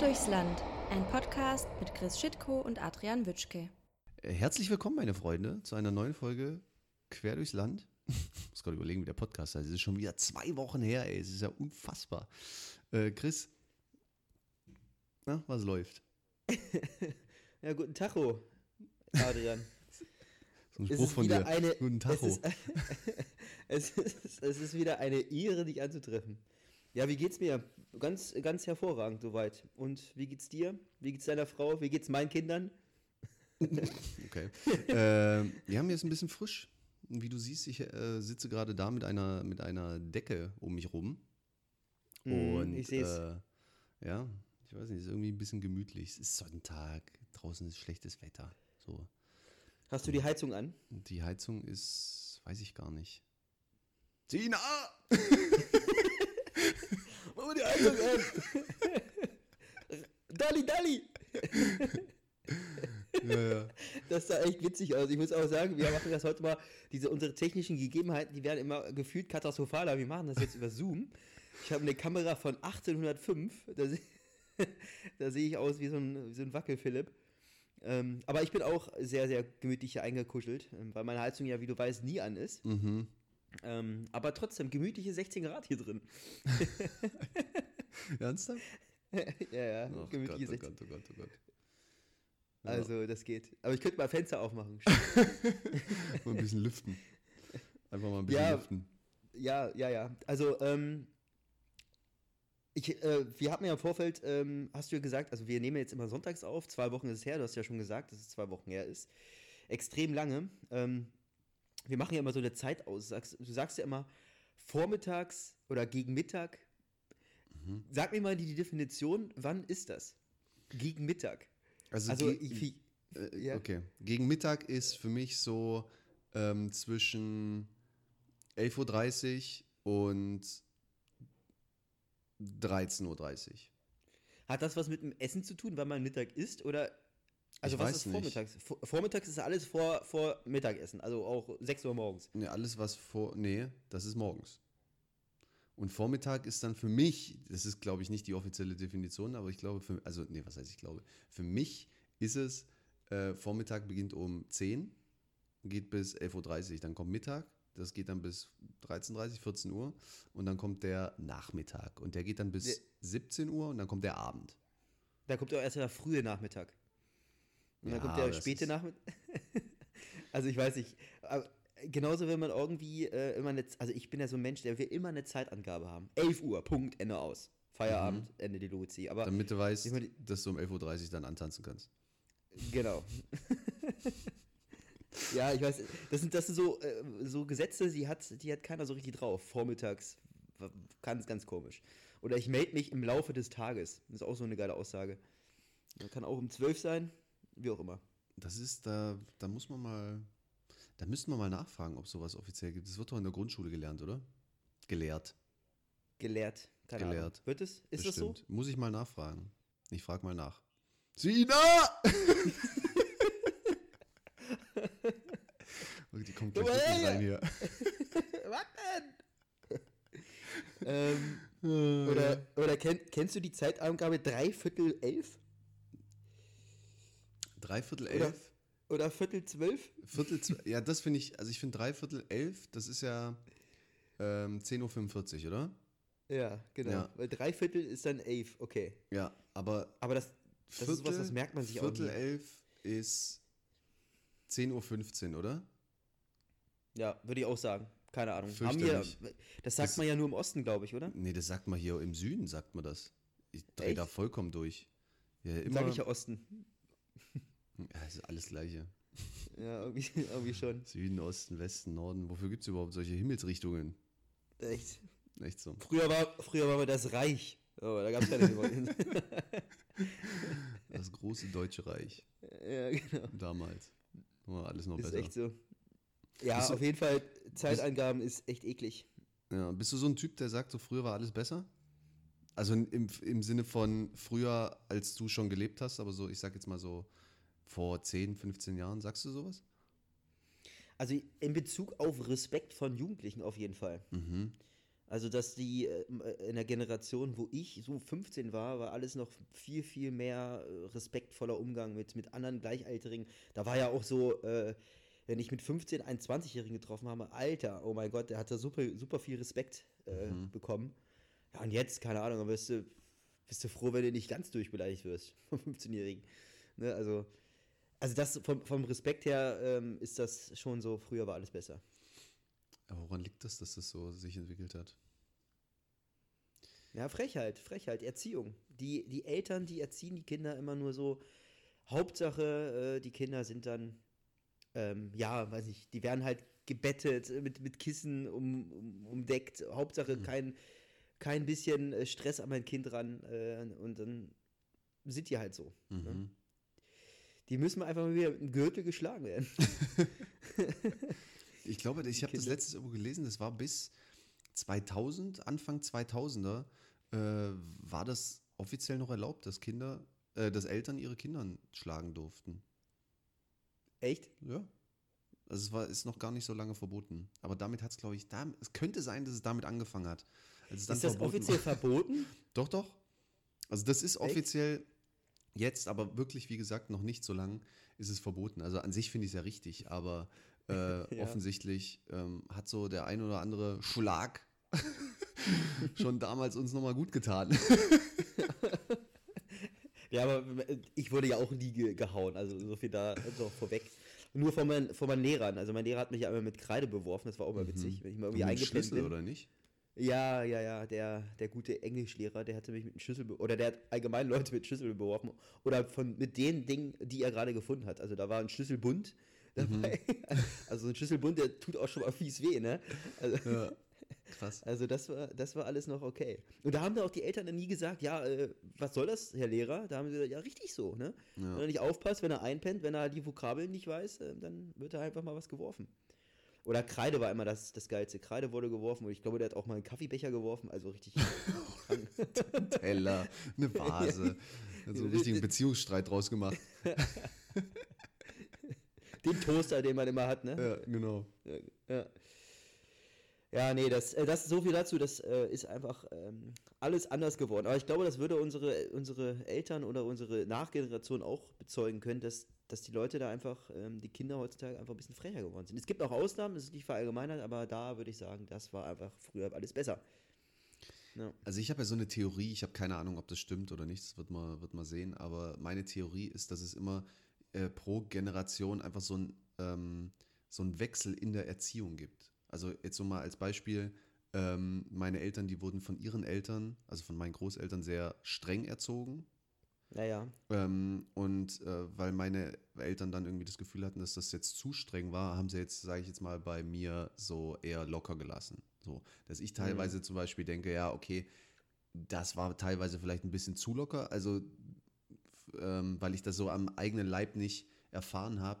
Quer durchs Land, ein Podcast mit Chris Schitko und Adrian Witschke. Äh, Herzlich willkommen, meine Freunde, zu einer neuen Folge Quer durchs Land. Ich muss gerade überlegen, wie der Podcast heißt. Es ist schon wieder zwei Wochen her, ey. Es ist ja unfassbar. Äh, Chris, na, was läuft? Ja, guten Tacho, Adrian. So ein Es Spruch ist von wieder dir. eine- Guten Es Tacho. ist, es, ist, es ist wieder eine Ehre, dich anzutreffen. Ja, wie geht's mir? Ganz, ganz hervorragend soweit. Und wie geht's dir? Wie geht's deiner Frau? Wie geht's meinen Kindern? Okay. äh, ja, mir ist ein bisschen frisch. Wie du siehst, ich äh, sitze gerade da mit einer, mit einer Decke um mich rum. Mm, Und ich seh's. Äh, ja, ich weiß nicht, es ist irgendwie ein bisschen gemütlich. Es ist Sonntag, draußen ist schlechtes Wetter. So. Hast du die Heizung an? Die Heizung ist, weiß ich gar nicht. Tina! Mal die Heizung an! Dolly, Dolly! Ja, ja. Das sah echt witzig aus. Ich muss auch sagen, wir machen das heute mal, diese, unsere technischen Gegebenheiten, die werden immer gefühlt katastrophaler. Wir machen das jetzt über Zoom. Ich habe eine Kamera von 1805. Da, seh- da sehe ich aus wie so ein, wie so ein Wackel-Philipp. Ähm, aber ich bin auch sehr, sehr gemütlich hier eingekuschelt, ähm, weil meine Heizung ja, wie du weißt, nie an ist. Mhm. Ähm, aber trotzdem, gemütliche 16 Grad hier drin. Ernsthaft? ja, ja, Gott, gemütliche oh 16 Gott, oh Gott, oh Gott. Ja. Also, das geht. Aber ich könnte mal Fenster aufmachen. Mal ein bisschen lüften. Einfach mal ein bisschen Ja. lüften. Ja, ja, ja. Also, ähm, ich, äh, wir hatten ja im Vorfeld, ähm, hast du ja gesagt, also wir nehmen jetzt immer sonntags auf, zwei Wochen ist es her, du hast ja schon gesagt, dass es zwei Wochen her ist. Extrem lange. Ähm, wir machen ja immer so eine Zeit aus. Sagst, du sagst ja immer vormittags oder gegen Mittag. Mhm. Sag mir mal die Definition, wann ist das? Gegen Mittag. Also, Also, ge- ich, äh, ja. okay. Gegen Mittag ist für mich so ähm, zwischen 11.30 Uhr und 13.30 Uhr. Hat das was mit dem Essen zu tun, wann man Mittag isst? Oder. Also, Ich was ist vormittags? Vor, vormittags ist alles vor, vor Mittagessen, also auch 6 Uhr morgens. Nee, alles, was vor. Nee, das ist morgens. Und Vormittag ist dann für mich, das ist glaube ich nicht die offizielle Definition, aber ich glaube, für, also, nee, was heißt ich glaube? Für mich ist es, äh, Vormittag beginnt um 10, geht bis 11.30 Uhr, dann kommt Mittag, das geht dann bis 13.30 14 Uhr und dann kommt der Nachmittag und der geht dann bis Der- 17 Uhr und dann kommt der Abend. Da kommt auch erst der frühe Nachmittag. Und dann Ja, kommt der späte Nachmittag. also, ich weiß nicht. Genauso, wenn man irgendwie äh, immer eine. Also, ich bin ja so ein Mensch, der will immer eine Zeitangabe haben. 11 Uhr, Punkt, Ende aus. Feierabend, Ende die Luzi. Aber Damit du weißt, Ich meine- dass du um 11.30 Uhr dann antanzen kannst. Genau. ja, ich weiß, das sind, das sind so, äh, so Gesetze, die hat, die hat keiner so richtig drauf. Vormittags ganz, ganz komisch. Oder ich melde mich im Laufe des Tages. Das ist auch so eine geile Aussage. Man kann auch um 12 sein, wie auch immer. Das ist, da, da muss man mal, da müssten wir mal nachfragen, ob sowas offiziell gibt. Das wird doch in der Grundschule gelernt, oder? Gelehrt. Gelehrt. Keine Gelehrt. Ahnung. Wird es? Ist das so? Bestimmt. Muss ich mal nachfragen. Ich frage mal nach. Sina! Die kommt gleich her! rein hier. Was denn? ähm, oder oder kenn, kennst du die Zeitangabe dreiviertel elf? Dreiviertel Oder- elf? Oder viertel zwölf? Viertel, zw- ja, das finde ich, also ich finde dreiviertel elf, das ist ja ähm, 10.45 Uhr, oder? Ja, genau. Ja. Weil dreiviertel ist dann elf, okay. Ja, aber Aber das, das ist was, das merkt man sich Viertel auch nie. elf ist 10.15 Uhr, oder? Ja, würde ich auch sagen. Keine Ahnung. Haben wir, das sagt Das- man ja nur im Osten, glaube ich, oder? Nee, das sagt man hier im Süden, sagt man das. Ich drehe da vollkommen durch. Ja, immer. Sag ich ja Osten. Ja, es ist alles Gleiche. Ja, irgendwie, irgendwie schon. Süden, Osten, Westen, Norden. Wofür gibt es überhaupt solche Himmelsrichtungen? Echt. Echt so. Früher war, früher war mal das Reich. Aber da gab es keine Himmel. Das große Deutsche Reich. Ja, genau. Damals. War alles noch Ist besser. echt so. Ja, Bist du- auf jeden Fall, Zeitangaben ist echt eklig. Ja, bist du so ein Typ, der sagt, so früher war alles besser? Also im, im Sinne von früher, als du schon gelebt hast, aber so, ich sag jetzt mal so vor 10, 15 Jahren, sagst du sowas? Also in Bezug auf Respekt von Jugendlichen auf jeden Fall. Mhm. Also, dass die äh, in der Generation, wo ich so 15 war, war alles noch viel, viel mehr äh, respektvoller Umgang mit, mit anderen Gleichaltrigen. Da war ja auch so, äh, wenn ich mit 15 einen 20-Jährigen getroffen habe, Alter, oh mein Gott, der hatte super, super viel Respekt äh, Mhm. bekommen. Ja, und jetzt, keine Ahnung, dann bist du, bist du froh, wenn du nicht ganz durchbeleidigt wirst vom 15-Jährigen. Ne, also, also das vom, vom Respekt her ähm, ist das schon so, früher war alles besser. Aber woran liegt das, dass das so sich entwickelt hat? Ja, Frechheit, Frechheit, Erziehung. Die, die Eltern, die erziehen die Kinder immer nur so. Hauptsache, äh, die Kinder sind dann, ähm, ja, weiß ich, die werden halt gebettet, mit, mit Kissen um, um, umdeckt. Hauptsache kein, kein bisschen äh, Stress an mein Kind ran. Äh, und dann sind die halt so. Ne? Mhm. Die müssen einfach mal wieder mit dem Gürtel geschlagen werden. Ich glaube, ich habe das letztes irgendwo gelesen, das war bis 2000, Anfang 2000er, äh, war das offiziell noch erlaubt, dass Kinder, äh, dass Eltern ihre Kinder schlagen durften. Echt? Ja. Also es war, ist noch gar nicht so lange verboten. Aber damit hat es, glaube ich, da, es könnte sein, dass es damit angefangen hat. Als es dann Ist das verboten offiziell verboten? Doch, doch. Also das ist Echt? offiziell jetzt, aber wirklich, wie gesagt, noch nicht so lang ist es verboten. Also an sich finde ich es ja richtig, aber äh, Ja. offensichtlich ähm, hat so der ein oder andere Schlag schon damals uns nochmal gut getan. Ja, aber äh, ich wurde ja auch nie ge gehauen, also so viel da also vorweg. Nur von, meinen von meinen Lehrern. Also mein Lehrer hat mich ja immer mit Kreide beworfen, das war auch mal witzig, wenn ich mal irgendwie Schlüssel, bin. oder nicht? Ja, ja, ja, der, der gute Englischlehrer, der hatte mich mit einem Schlüssel, oder der hat allgemein Leute mit Schlüssel beworfen. Oder von, mit den Dingen, die er gerade gefunden hat. Also da war ein Schlüsselbund dabei. Also ein Schlüsselbund, der tut auch schon mal fies weh, ne? Also, Ja. Krass. also das war, das war alles noch okay. Und da haben da auch die Eltern dann nie gesagt, ja, äh, was soll das, Herr Lehrer? Da haben sie gesagt, ja, richtig so, ne? Ja. Wenn er nicht aufpasst, wenn er einpennt, wenn er die Vokabeln nicht weiß, äh, dann wird er einfach mal was geworfen. Oder Kreide war immer das, das Geilste. Kreide wurde geworfen und ich glaube, der hat auch mal einen Kaffeebecher geworfen, also richtig krank. Teller, eine Vase. Hat so einen richtigen Beziehungsstreit draus gemacht. Den Toaster, den man immer hat, ne? Ja, genau. Ja. Ja, nee, das, äh, das so viel dazu, das äh, ist einfach ähm, alles anders geworden. Aber ich glaube, das würde unsere, unsere Eltern oder unsere Nachgeneration auch bezeugen können, dass, dass die Leute da einfach, ähm, die Kinder heutzutage einfach ein bisschen frecher geworden sind. Es gibt auch Ausnahmen, das ist nicht verallgemeinert, aber da würde ich sagen, das war einfach früher alles besser. Ja. Also ich habe ja so eine Theorie, ich habe keine Ahnung, ob das stimmt oder nicht, das wird man, wird man sehen, aber meine Theorie ist, dass es immer äh, pro Generation einfach so ein, ähm, so ein Wechsel in der Erziehung gibt. Also jetzt so mal als Beispiel, ähm, meine Eltern, die wurden von ihren Eltern, also von meinen Großeltern, sehr streng erzogen. Naja, Ähm, und äh, weil meine Eltern dann irgendwie das Gefühl hatten, dass das jetzt zu streng war, haben sie jetzt, sage ich jetzt mal, bei mir so eher locker gelassen. So, dass ich teilweise zum Beispiel denke, ja, okay, das war teilweise vielleicht ein bisschen zu locker, also ähm, weil ich das so am eigenen Leib nicht erfahren habe,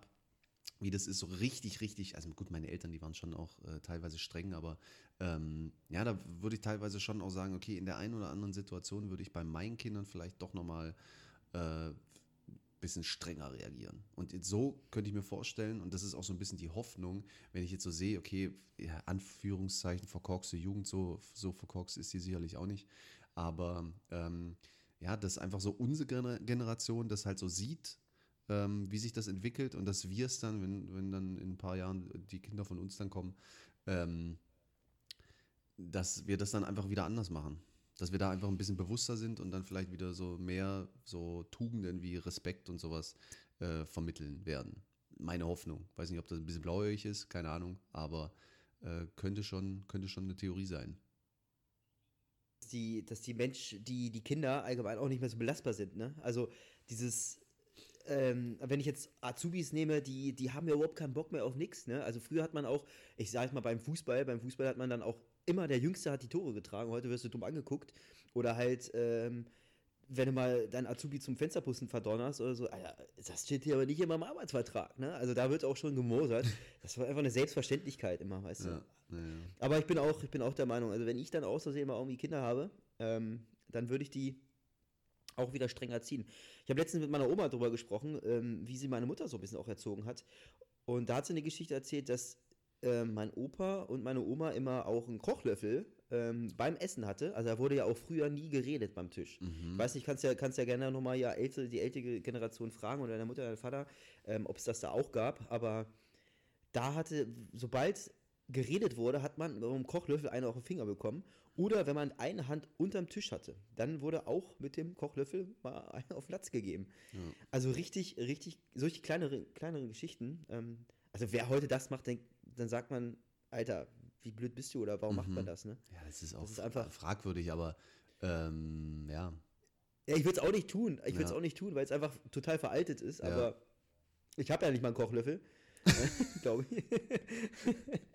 wie das ist, so richtig, richtig, also gut, meine Eltern, die waren schon auch äh, teilweise streng, aber ähm, ja, da würde ich teilweise schon auch sagen, okay, in der einen oder anderen Situation würde ich bei meinen Kindern vielleicht doch nochmal äh, bisschen strenger reagieren. Und so könnte ich mir vorstellen, und das ist auch so ein bisschen die Hoffnung, wenn ich jetzt so sehe, okay, ja, Anführungszeichen verkorkste Jugend, so, so verkorkst ist die sicherlich auch nicht, aber ähm, ja, dass einfach so unsere Gener- Generation das halt so sieht, ähm, wie sich das entwickelt und dass wir es dann, wenn, wenn dann in ein paar Jahren die Kinder von uns dann kommen, ähm, dass wir das dann einfach wieder anders machen. Dass wir da einfach ein bisschen bewusster sind und dann vielleicht wieder so mehr so Tugenden wie Respekt und sowas äh, vermitteln werden. Meine Hoffnung. Weiß nicht, ob das ein bisschen blauäugig ist, keine Ahnung, aber äh, könnte, schon, könnte schon eine Theorie sein. die, dass die Mensch, die, die Kinder allgemein auch nicht mehr so belastbar sind, ne? Also dieses, ähm, wenn ich jetzt Azubis nehme, die, die haben ja überhaupt keinen Bock mehr auf nichts, ne? Also früher hat man auch, ich sag mal beim Fußball, beim Fußball hat man dann auch immer der Jüngste hat die Tore getragen, heute wirst du dumm angeguckt. Oder halt, ähm, wenn du mal deinen Azubi zum Fensterputzen verdonnerst oder so, Alter, das steht hier aber nicht immer im Arbeitsvertrag, ne? Also da wird auch schon gemosert. Das war einfach eine Selbstverständlichkeit immer, weißt du? Ja, ja. Aber ich bin auch, ich bin auch der Meinung, also wenn ich dann aus Versehen mal irgendwie Kinder habe, ähm, dann würde ich die auch wieder streng erziehen. Ich habe letztens mit meiner Oma darüber gesprochen, ähm, wie sie meine Mutter so ein bisschen auch erzogen hat. Und da hat sie eine Geschichte erzählt, dass äh, mein Opa und meine Oma immer auch einen Kochlöffel ähm, beim Essen hatte. Also da wurde ja auch früher nie geredet beim Tisch. Ich weiß nicht, kannst ja, kannst ja gerne nochmal ja ältere, die ältere Generation fragen oder deine Mutter, dein Vater, ähm, ob es das da auch gab. Aber da hatte, sobald geredet wurde, hat man mit einem Kochlöffel einen auf den Finger bekommen. Oder wenn man eine Hand unterm Tisch hatte, dann wurde auch mit dem Kochlöffel mal einen auf den Latz gegeben. Also richtig, richtig, solche kleinere, kleinere Geschichten. Ähm, also wer heute das macht, denk, dann sagt man, Alter, wie blöd bist du oder warum macht man das, ne? Ja, das ist auch ist einfach- fragwürdig, aber ähm, ja. Ja, ich würde es auch nicht tun. Ich würde es Ja. auch nicht tun, weil es einfach total veraltet ist. Ja. Aber ich habe ja nicht mal einen Kochlöffel. Glaube ich.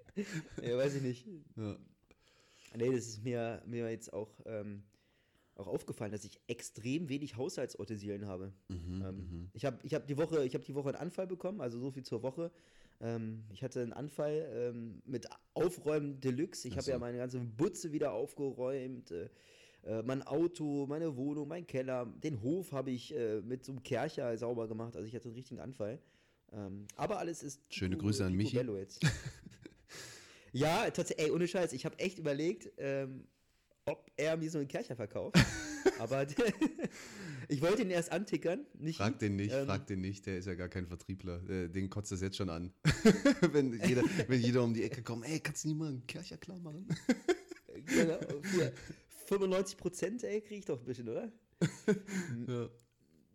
ja, weiß ich nicht. ja. Nee, das ist mir, mir jetzt auch, ähm, auch aufgefallen, dass ich extrem wenig Haushaltsutensilien habe. Mhm, ähm, Ich habe ich hab die, Woche- ich hab die Woche einen Anfall bekommen, also so viel zur Woche. Ähm, ich hatte einen Anfall ähm, mit Aufräumen Deluxe. Ich habe so. ja meine ganze Butze wieder aufgeräumt. Äh, äh, mein Auto, meine Wohnung, mein Keller, den Hof habe ich äh, mit so einem Kercher sauber gemacht. Also ich hatte einen richtigen Anfall. Ähm, aber alles ist. Schöne Grüße an Michi. picobello Jetzt. ja, tatsächlich, ey, ohne Scheiß, ich habe echt überlegt, ähm, ob er mir so einen Kercher verkauft. aber ich wollte ihn erst antickern. Nicht Frag den nicht, Ähm, frag den nicht, der ist ja gar kein Vertriebler. Äh, Den kotzt das jetzt schon an. wenn, jeder, wenn jeder um die Ecke kommt, ey, kannst du nicht mal einen Kercher klar machen? Genau, hier, 95 Prozent, ey, kriege ich doch ein bisschen, oder? ja.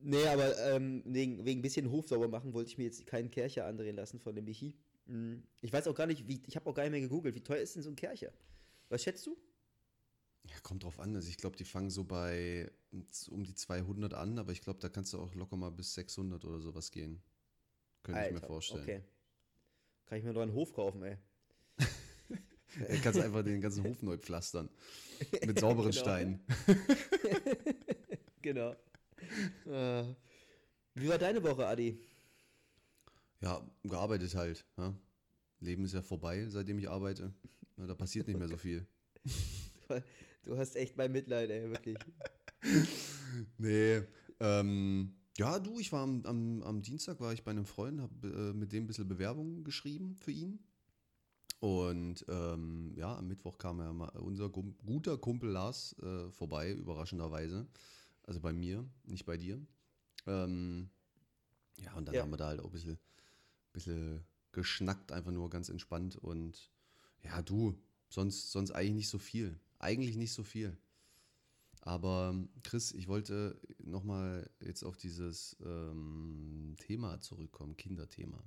Nee, aber ähm, wegen, wegen ein bisschen Hof sauber machen wollte ich mir jetzt keinen Kercher andrehen lassen von dem Michi. Hm, Ich weiß auch gar nicht, wie, ich habe auch gar nicht mehr gegoogelt, wie teuer ist denn so ein Kercher? Was schätzt du? ja, kommt drauf an. Also ich glaube, die fangen so bei um die 200 an, aber ich glaube, da kannst du auch locker mal bis 600 oder sowas gehen. Könnte ich mir Alter, vorstellen. Okay. Kann ich mir doch einen Hof kaufen, ey. Äh, kannst du einfach den ganzen Hof neu pflastern. Mit sauberen Genau. Steinen. Genau. Äh, wie war deine Woche, Adi? Ja, gearbeitet halt. Ja. Leben ist ja vorbei, seitdem ich arbeite. Ja, da passiert nicht mehr so viel. Du hast echt mein Mitleid, ey, wirklich. Nee, ähm, ja, du, ich war am, am, am Dienstag, war ich bei einem Freund, habe äh, mit dem ein bisschen Bewerbung geschrieben für ihn. Und ähm, ja, am Mittwoch kam ja mal unser gu guter Kumpel Lars äh, vorbei, überraschenderweise. Also bei mir, nicht bei dir. Ähm, ja, und dann Ja. haben wir da halt auch ein bisschen, bisschen geschnackt, einfach nur ganz entspannt. Und ja, du, sonst, sonst eigentlich nicht so viel. Eigentlich nicht so viel. Aber Chris, ich wollte nochmal jetzt auf dieses ähm, Thema zurückkommen, Kinderthema.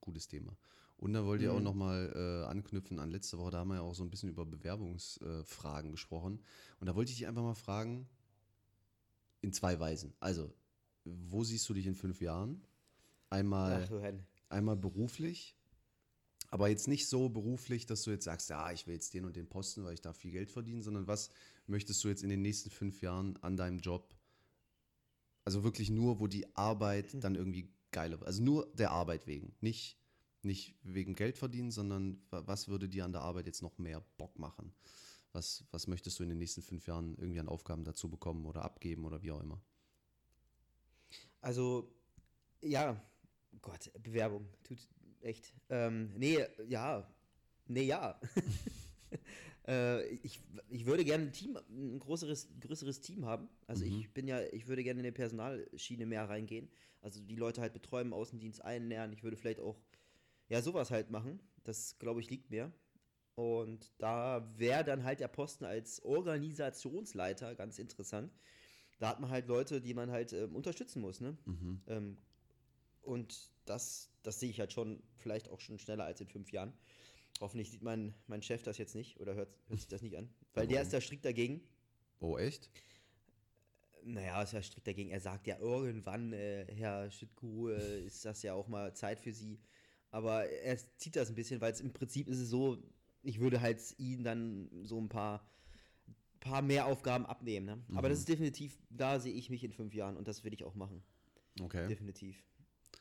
Gutes Thema. Und da wollte ich auch Mhm. nochmal äh, anknüpfen an letzte Woche, da haben wir ja auch so ein bisschen über Bewerbungsfragen äh, gesprochen. Und da wollte ich dich einfach mal fragen, in zwei Weisen. Also, wo siehst du dich in fünf Jahren? Einmal Ach. Einmal beruflich, aber jetzt nicht so beruflich, dass du jetzt sagst, ja, ich will jetzt den und den Posten, weil ich da viel Geld verdiene, sondern was möchtest du jetzt in den nächsten fünf Jahren an deinem Job? Also wirklich nur, wo die Arbeit dann irgendwie geiler wird. Also nur der Arbeit wegen. Nicht, nicht wegen Geld verdienen, sondern wa- was würde dir an der Arbeit jetzt noch mehr Bock machen? Was, was möchtest du in den nächsten fünf Jahren irgendwie an Aufgaben dazu bekommen oder abgeben oder wie auch immer? Also, ja, Gott, Bewerbung, tut echt. Ähm, nee, ja, nee, ja. äh, ich, ich würde gerne ein Team, ein größeres, größeres Team haben. Also ich bin ja, ich würde gerne in die Personalschiene mehr reingehen. Also die Leute halt betreuen, Außendienst einlernen. Ich würde vielleicht auch, ja, sowas halt machen. Das, glaube ich, liegt mir. Und da wäre dann halt der Posten als Organisationsleiter ganz interessant. Da hat man halt Leute, die man halt ähm, unterstützen muss, ne? Ähm, und das, das sehe ich halt schon, vielleicht auch schon schneller als in fünf Jahren. Hoffentlich sieht mein, mein Chef das jetzt nicht oder hört, hört sich das nicht an. Weil der Warum? ist da strikt dagegen. Oh, echt? Naja, ist ja strikt dagegen. Er sagt ja irgendwann, äh, Herr Schüttgu, äh, ist das ja auch mal Zeit für Sie. Aber er zieht das ein bisschen, weil es im Prinzip ist es so, ich würde halt ihn dann so ein paar, paar mehr Aufgaben abnehmen. Ne? Aber das ist definitiv, da sehe ich mich in fünf Jahren und das will ich auch machen. Okay. Definitiv.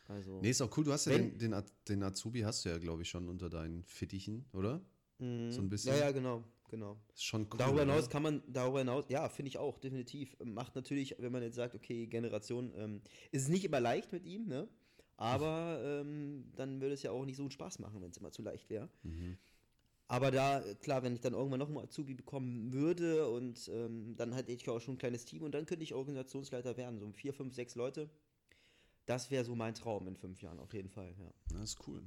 Also, Nee, ist auch cool. Du hast ja Wenn- den, den, den Azubi hast du ja, glaube ich, schon unter deinen Fittichen, oder? mhm. so ein bisschen. Ja, ja, genau, genau. Ist schon cool. Darüber oder? hinaus kann man, darüber hinaus, ja, finde ich auch, definitiv. Macht natürlich, wenn man jetzt sagt, okay, Generation, ähm, ist es nicht immer leicht mit ihm, ne? Aber ähm, dann würde es ja auch nicht so einen Spaß machen, wenn es immer zu leicht wäre. Mhm. Aber da, klar, wenn ich dann irgendwann noch mal Azubi bekommen würde und ähm, dann hätte ich auch schon ein kleines Team und dann könnte ich Organisationsleiter werden, so vier, fünf, sechs Leute. Das wäre so mein Traum in fünf Jahren auf jeden Fall, ja. Das ist cool.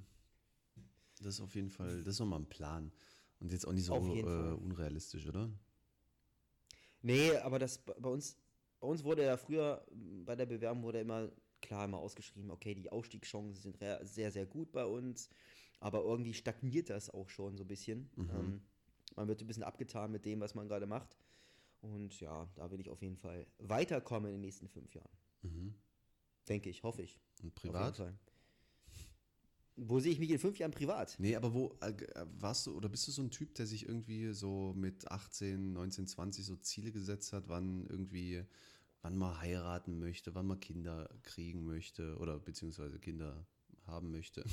Das ist auf jeden Fall, das ist nochmal ein Plan. Und jetzt auch nicht so äh, unrealistisch, oder? Nee, aber das bei uns, bei uns wurde ja früher, bei der Bewerbung wurde immer klar immer ausgeschrieben, okay, die Aufstiegschancen sind sehr, sehr gut bei uns, aber irgendwie stagniert das auch schon so ein bisschen. Ähm, man wird ein bisschen abgetan mit dem, was man gerade macht. Und ja, da will ich auf jeden Fall weiterkommen in den nächsten fünf Jahren. Mhm. Denke ich, hoffe ich. Und privat? Wo sehe ich mich in fünf Jahren privat? Nee, aber wo äh, äh, warst du oder bist du so ein Typ, der sich irgendwie so mit 18, 19, 20 so Ziele gesetzt hat, wann irgendwie, wann man heiraten möchte, wann man Kinder kriegen möchte oder beziehungsweise Kinder haben möchte?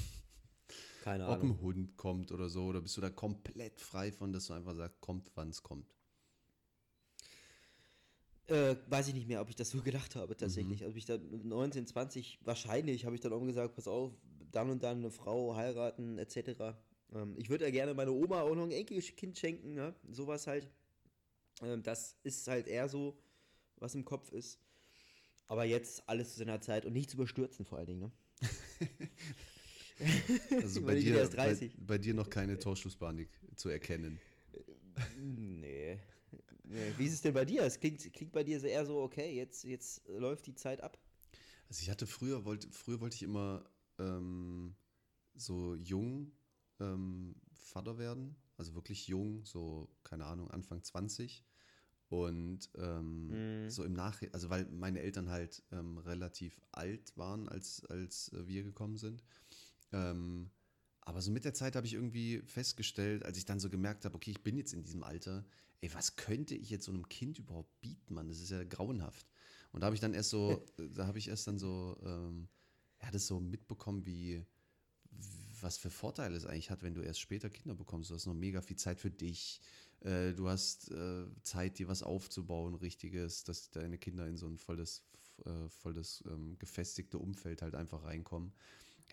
Keine Ob Ahnung. ein Hund kommt oder so, oder bist du da komplett frei von, dass du einfach sagst, kommt, wann es kommt? Äh, weiß ich nicht mehr, ob ich das so gedacht habe tatsächlich. Also ich dann mit 19, 20, wahrscheinlich habe ich dann auch gesagt, pass auf, dann und dann eine Frau heiraten etc. Ähm, ich würde ja gerne meine Oma auch noch ein Enkelkind schenken, ne? sowas halt. Ähm, das ist halt eher so, was im Kopf ist. Aber jetzt alles zu seiner Zeit und nicht zu überstürzen vor allen Dingen. Ne? Also bei dir, bei, 30. bei dir noch keine Torschlusspanik zu erkennen. Nee. Wie ist es denn bei dir? Es klingt, klingt bei dir eher so, okay, jetzt, jetzt läuft die Zeit ab. Also ich hatte früher, wollte, früher wollte ich immer ähm, so jung ähm, Vater werden, also wirklich jung, so, keine Ahnung, Anfang 20. Und ähm, Mhm. so im Nachhinein, also weil meine Eltern halt ähm, relativ alt waren, als, als äh, wir gekommen sind. Ähm, aber so mit der Zeit habe ich irgendwie festgestellt, als ich dann so gemerkt habe, okay, ich bin jetzt in diesem Alter, ey, was könnte ich jetzt so einem Kind überhaupt bieten, Mann? Das ist ja grauenhaft. Und da habe ich dann erst so, da habe ich erst dann so, ähm, ja, das so mitbekommen, wie, was für Vorteile es eigentlich hat, wenn du erst später Kinder bekommst. Du hast noch mega viel Zeit für dich. Äh, du hast äh, Zeit, dir was aufzubauen, richtiges, dass deine Kinder in so ein volles, äh, volles ähm, gefestigte Umfeld halt einfach reinkommen.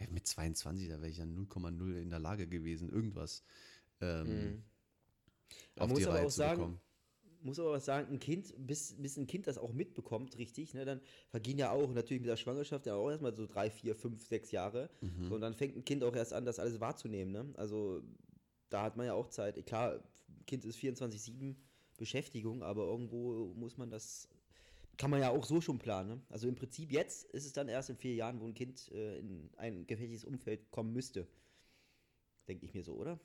Ja, mit 22, da wäre ich ja 0,0 in der Lage gewesen, irgendwas ähm, Mhm. Auf muss die aber Reihe auch zu sagen, bekommen. muss aber was sagen, ein Kind, bis, bis ein Kind das auch mitbekommt, richtig, ne, dann vergehen ja auch natürlich mit der Schwangerschaft ja auch erstmal so drei, vier, fünf, sechs Jahre. Mhm. So, und dann fängt ein Kind auch erst an, das alles wahrzunehmen. Ne? Also da hat man ja auch Zeit. Klar, Kind ist 24-7 Beschäftigung, aber irgendwo muss man das, kann man ja auch so schon planen. Ne? Also im Prinzip jetzt ist es dann erst in vier Jahren, wo ein Kind äh, in ein gefährliches Umfeld kommen müsste. Denke ich mir so, oder?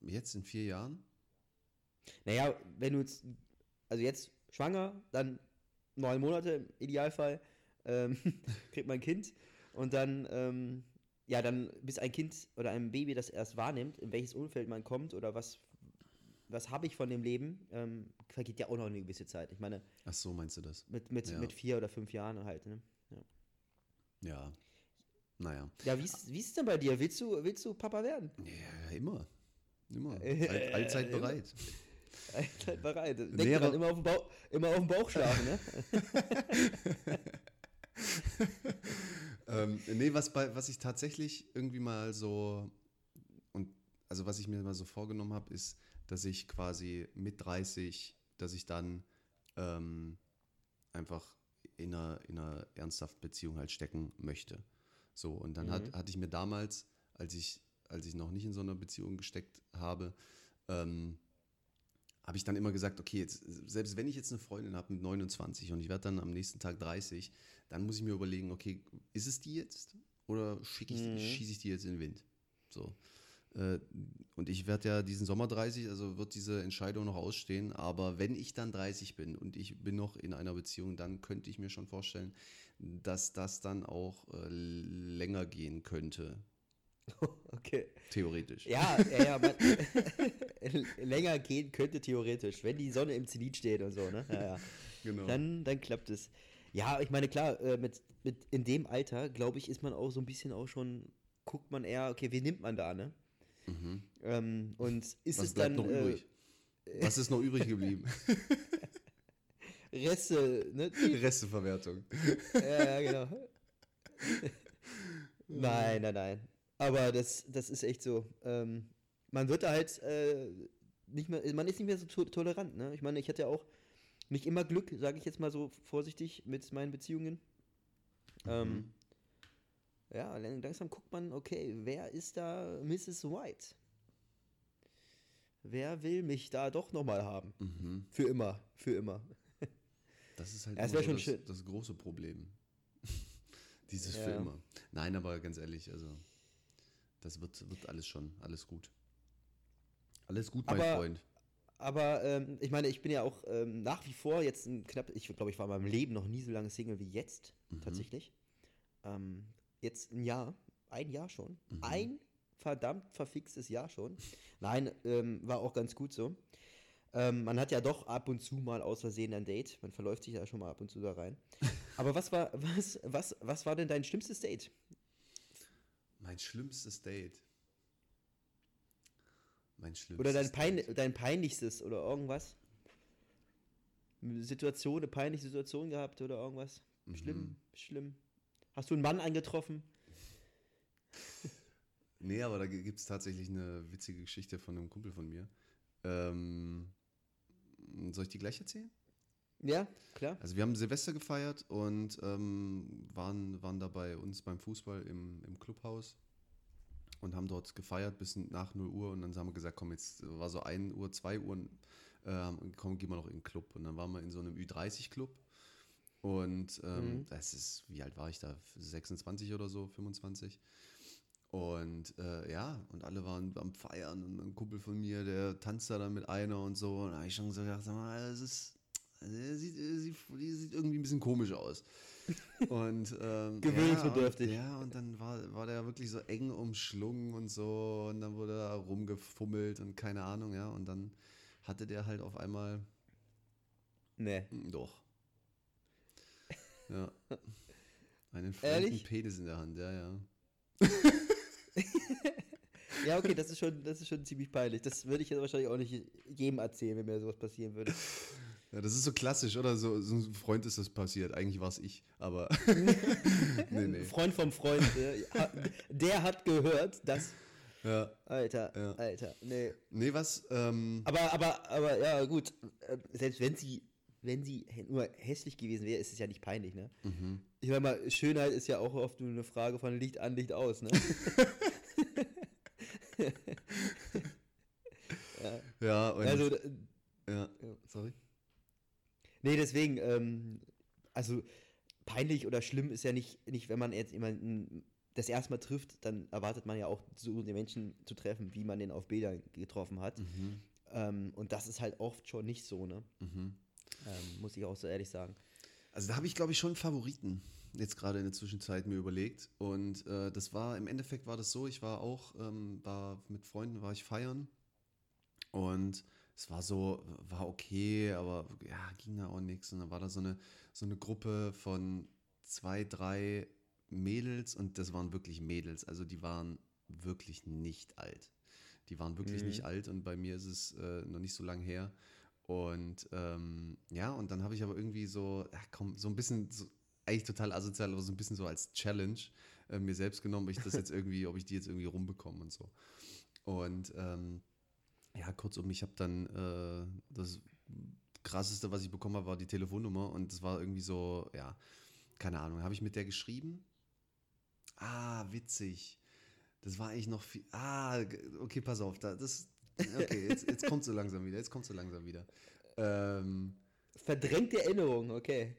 Jetzt in vier Jahren? Naja, wenn du jetzt, also jetzt schwanger, dann neun Monate im Idealfall, ähm, kriegt man ein Kind und dann, ähm, ja, dann, bis ein Kind oder ein Baby das erst wahrnimmt, in welches Umfeld man kommt oder was, was habe ich von dem Leben, ähm, vergeht ja auch noch eine gewisse Zeit. Ich meine, Ach so, meinst du das? mit, mit, Ja. mit vier oder fünf Jahren halt, ne? Ja. Naja. Ja, wie ist, wie ist es denn bei dir? Willst du, willst du Papa werden? Ja, immer. Immer. All, allzeit immer. Seid bereit. Denk Nee, dran, immer auf dem Bauch, immer auf dem Bauch schlafen, ne? ähm, nee, was, bei, was ich tatsächlich irgendwie mal so, und also was ich mir mal so vorgenommen habe, ist, dass ich quasi mit 30, dass ich dann ähm, einfach in einer, in einer ernsthaften Beziehung halt stecken möchte. So, und dann hat, Mhm. hatte ich mir damals, als ich, als ich noch nicht in so einer Beziehung gesteckt habe, ähm, habe ich dann immer gesagt, okay, jetzt, selbst wenn ich jetzt eine Freundin habe mit 29 und ich werde dann am nächsten Tag 30, dann muss ich mir überlegen, okay, ist es die jetzt oder schicke ich, Mhm. schieße ich die jetzt in den Wind? So. Äh, Und ich werde ja diesen Sommer 30, also wird diese Entscheidung noch ausstehen. Aber wenn ich dann 30 bin und ich bin noch in einer Beziehung, dann könnte ich mir schon vorstellen, dass das dann auch äh, länger gehen könnte, Okay. theoretisch. Ja, ja, ja man, länger gehen könnte theoretisch, wenn die Sonne im Zenit steht und so, ne? Ja, ja. Genau. Dann, dann klappt es. Ja, ich meine, klar, äh, mit, mit in dem Alter, glaube ich, ist man auch so ein bisschen auch schon, guckt man eher, okay, wen nimmt man da, ne? Mhm. Ähm, und ist Was es bleibt dann noch äh, übrig? Was ist noch übrig geblieben? Reste, ne? Die, Resteverwertung. ja, ja, genau. Nein, nein, nein. Aber das, das ist echt so. Ähm, man wird da halt äh, nicht mehr, man ist nicht mehr so to tolerant, ne? Ich meine, ich hatte ja auch nicht immer Glück, sage ich jetzt mal so vorsichtig, mit meinen Beziehungen. Ähm, ja, lang- langsam guckt man, okay, wer ist da Mrs. White? Wer will mich da doch nochmal haben? Mhm. Für immer, für immer. Das ist halt Ja, wär so das, das große Problem. Dieses für Ja. immer. Nein, aber ganz ehrlich, also das wird, wird alles schon, alles gut. Alles gut, mein Aber- Freund. Aber ähm, ich meine, ich bin ja auch ähm, nach wie vor jetzt ein knapp, ich glaube, ich war in meinem Leben noch nie so lange Single wie jetzt, Mhm. tatsächlich. Ähm, jetzt ein Jahr, ein Jahr schon. Mhm. Ein verdammt verfixtes Jahr schon. Nein, ähm, war auch ganz gut so. Ähm, man hat ja doch ab und zu mal aus Versehen ein Date. Man verläuft sich ja schon mal ab und zu da rein. Aber was war, was, was, was war denn dein schlimmstes Date? Mein schlimmstes Date. Mein schlimmstes Oder dein, Pein, Date. dein peinlichstes oder irgendwas? Eine Situation, eine peinliche Situation gehabt oder irgendwas? Schlimm, Mhm. schlimm. Hast du einen Mann angetroffen? Nee, aber da gibt es tatsächlich eine witzige Geschichte von einem Kumpel von mir. Ähm, soll ich die gleich erzählen? Ja, klar. Also wir haben Silvester gefeiert und ähm, waren, waren da bei uns beim Fußball im, im Clubhaus und haben dort gefeiert bis nach 0 Uhr und dann haben wir gesagt, komm, jetzt war so 1 Uhr, 2 Uhr, äh, komm, gehen wir noch in den Club. Und dann waren wir in so einem Ü30-Club und ähm, Mhm. das ist, wie alt war ich da? 26 oder so, 25. Und äh, ja, und alle waren am Feiern und ein Kumpel von mir, der tanzt da dann mit einer und so. Und da habe ich schon so gedacht, sag mal, das ist, er sieht, er sieht, die sieht irgendwie ein bisschen komisch aus. Und ähm, Gewöhnungsbedürftig. Ja, und, ja, und dann war, war der wirklich so eng umschlungen und so. Und dann wurde da rumgefummelt und keine Ahnung, ja. Und dann hatte der halt auf einmal, Nee. hm, doch. Ja. Einen Ehrlich? fremden Penis in der Hand, ja, ja. Ja, okay, das ist schon, das ist schon ziemlich peinlich. Das würde ich jetzt wahrscheinlich auch nicht jedem erzählen, wenn mir sowas passieren würde. Ja, das ist so klassisch, oder? So, so ein Freund ist das passiert. Eigentlich war es ich, aber. nee, nee. Freund vom Freund, äh, der hat gehört, dass. Ja. Alter, Ja. Alter, nee. Nee, was? Ähm, Aber, aber, aber, ja, gut. äh, Selbst wenn sie, wenn sie nur hässlich gewesen wäre, ist es ja nicht peinlich, ne? mhm. Ich meine mal, Schönheit ist ja auch oft nur eine Frage von Licht an, Licht aus, ne? ja. Ja, und. Also, äh, ja. ja. Sorry. Nee, deswegen, ähm, also peinlich oder schlimm ist ja nicht, nicht wenn man jetzt jemanden das erste Mal trifft, dann erwartet man ja auch, so den Menschen zu treffen, wie man den auf Bildern getroffen hat. Mhm. Ähm, und das ist halt oft schon nicht so, ne? Mhm. Ähm, muss ich auch so ehrlich sagen. Also da habe ich, glaube ich, schon Favoriten jetzt gerade in der Zwischenzeit mir überlegt. Und äh, das war, im Endeffekt war das so, ich war auch, ähm, war mit Freunden, war ich feiern. Und es war so, war okay, aber ja, ging da auch nichts. Und dann war da so eine, so eine Gruppe von zwei, drei Mädels und das waren wirklich Mädels. Also die waren wirklich nicht alt. Die waren wirklich Mhm. nicht alt und bei mir ist es äh, noch nicht so lang her. Und ähm, ja, und dann habe ich aber irgendwie so, ja, komm, so ein bisschen, so, eigentlich total asozial, aber so ein bisschen so als Challenge äh, mir selbst genommen, ob ich das jetzt irgendwie, ob ich die jetzt irgendwie rumbekomme und so. Und ähm, ja, kurzum, ich habe dann äh, das krasseste, was ich bekommen habe, war die Telefonnummer und das war irgendwie so, ja, keine Ahnung, habe ich mit der geschrieben? Ah, witzig. Das war eigentlich noch viel. Ah, okay, pass auf. Da, das, okay, jetzt, jetzt kommt so langsam wieder. Jetzt kommt so langsam wieder. Ähm, Verdrängte Erinnerung, okay.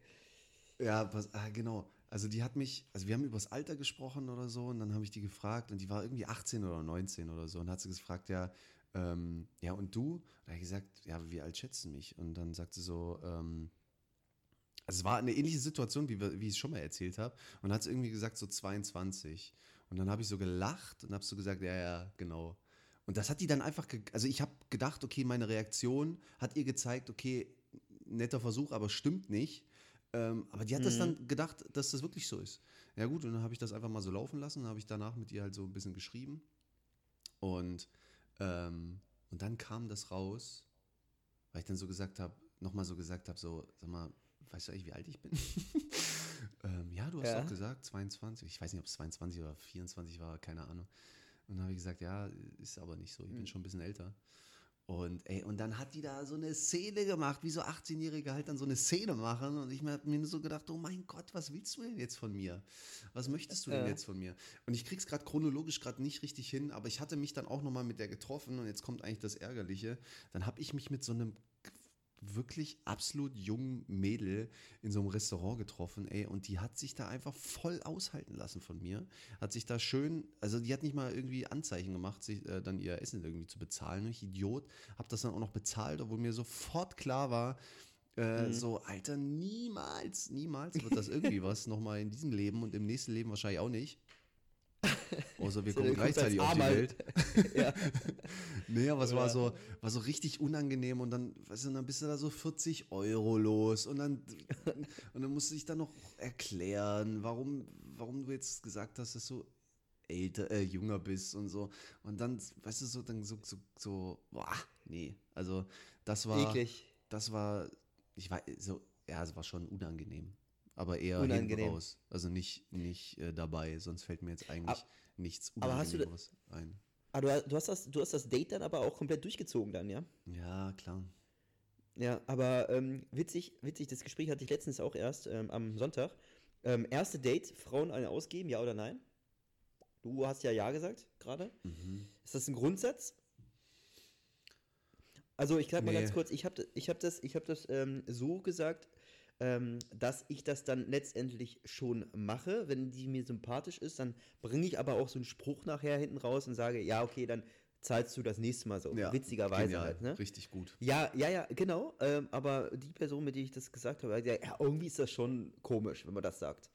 ja, pass, ah, genau. Also die hat mich, also wir haben über das Alter gesprochen oder so und dann habe ich die gefragt und die war irgendwie 18 oder 19 oder so und hat sie gefragt, ja, ähm, ja und du? Und da habe ich gesagt, ja, wie alt schätzt du mich? Und dann sagt sie so, ähm, also es war eine ähnliche Situation, wie, wie ich es schon mal erzählt habe und hat sie irgendwie gesagt, so 22 und dann habe ich so gelacht und habe so gesagt, ja, ja, genau. Und das hat die dann einfach, also ich habe gedacht, okay, meine Reaktion hat ihr gezeigt, okay, netter Versuch, aber stimmt nicht. Ähm, aber die hat das Mhm. dann gedacht, dass das wirklich so ist. Ja gut, und dann habe ich das einfach mal so laufen lassen, dann habe ich danach mit ihr halt so ein bisschen geschrieben. Und, ähm, und dann kam das raus, weil ich dann so gesagt habe, nochmal so gesagt habe, so, sag mal, weißt du eigentlich, wie alt ich bin? Ähm, ja, du hast Ja. doch gesagt, 22. Ich weiß nicht, ob es 22 oder 24 war, keine Ahnung. Und dann habe ich gesagt, ja, ist aber nicht so. Ich Hm. bin schon ein bisschen älter. Und, ey, und dann hat die da so eine Szene gemacht, wie so 18-Jährige halt dann so eine Szene machen. Und ich habe mir nur so gedacht, oh mein Gott, was willst du denn jetzt von mir? Was möchtest du denn Ja. jetzt von mir? Und ich krieg's gerade chronologisch gerade nicht richtig hin, aber ich hatte mich dann auch nochmal mit der getroffen und jetzt kommt eigentlich das Ärgerliche. Dann habe ich mich mit so einem wirklich absolut jungen Mädel in so einem Restaurant getroffen, ey, und die hat sich da einfach voll aushalten lassen von mir. Hat sich da schön, also die hat nicht mal irgendwie Anzeichen gemacht, sich äh, dann ihr Essen irgendwie zu bezahlen. Ich Idiot, hab das dann auch noch bezahlt, obwohl mir sofort klar war, äh, Mhm. so, Alter, niemals, niemals wird das irgendwie was nochmal in diesem Leben und im nächsten Leben wahrscheinlich auch nicht. Außer wir So, kommen gleichzeitig auf die. Welt. ja. Nee, aber es war so, war so richtig unangenehm und dann, weißt du, dann bist du da so 40 Euro los und dann, und dann musste ich dann noch erklären, warum, warum du jetzt gesagt hast, dass du älter, äh, jünger bist und so. Und dann, weißt du, so, dann so, so, so boah, nee. Also, das war, Eklig. das war, ich war so, ja, es war schon unangenehm. Aber eher Unangenehm. hinten raus. Also nicht, nicht äh, dabei, sonst fällt mir jetzt eigentlich Ab- nichts aber Unangenehmeres ein. Ah, du, hast das, du hast das Date dann aber auch komplett durchgezogen dann, ja? Ja, klar. Ja, aber ähm, witzig, witzig, das Gespräch hatte ich letztens auch erst ähm, am Sonntag. Ähm, erste Date, Frauen eine ausgeben, ja oder nein? Du hast ja Ja gesagt gerade. Mhm. Ist das ein Grundsatz? Also ich sag mal Nee. ganz kurz, ich habe ich hab das, ich hab das ähm, so gesagt, ähm, dass ich das dann letztendlich schon mache. Wenn die mir sympathisch ist, dann bringe ich aber auch so einen Spruch nachher hinten raus und sage, ja, okay, dann zahlst du das nächste Mal so. Witzigerweise genial, halt, ne? Richtig gut. Ja, ja, ja, genau. Ähm, aber die Person, mit der ich das gesagt habe, hat gesagt, ja, irgendwie ist das schon komisch, wenn man das sagt.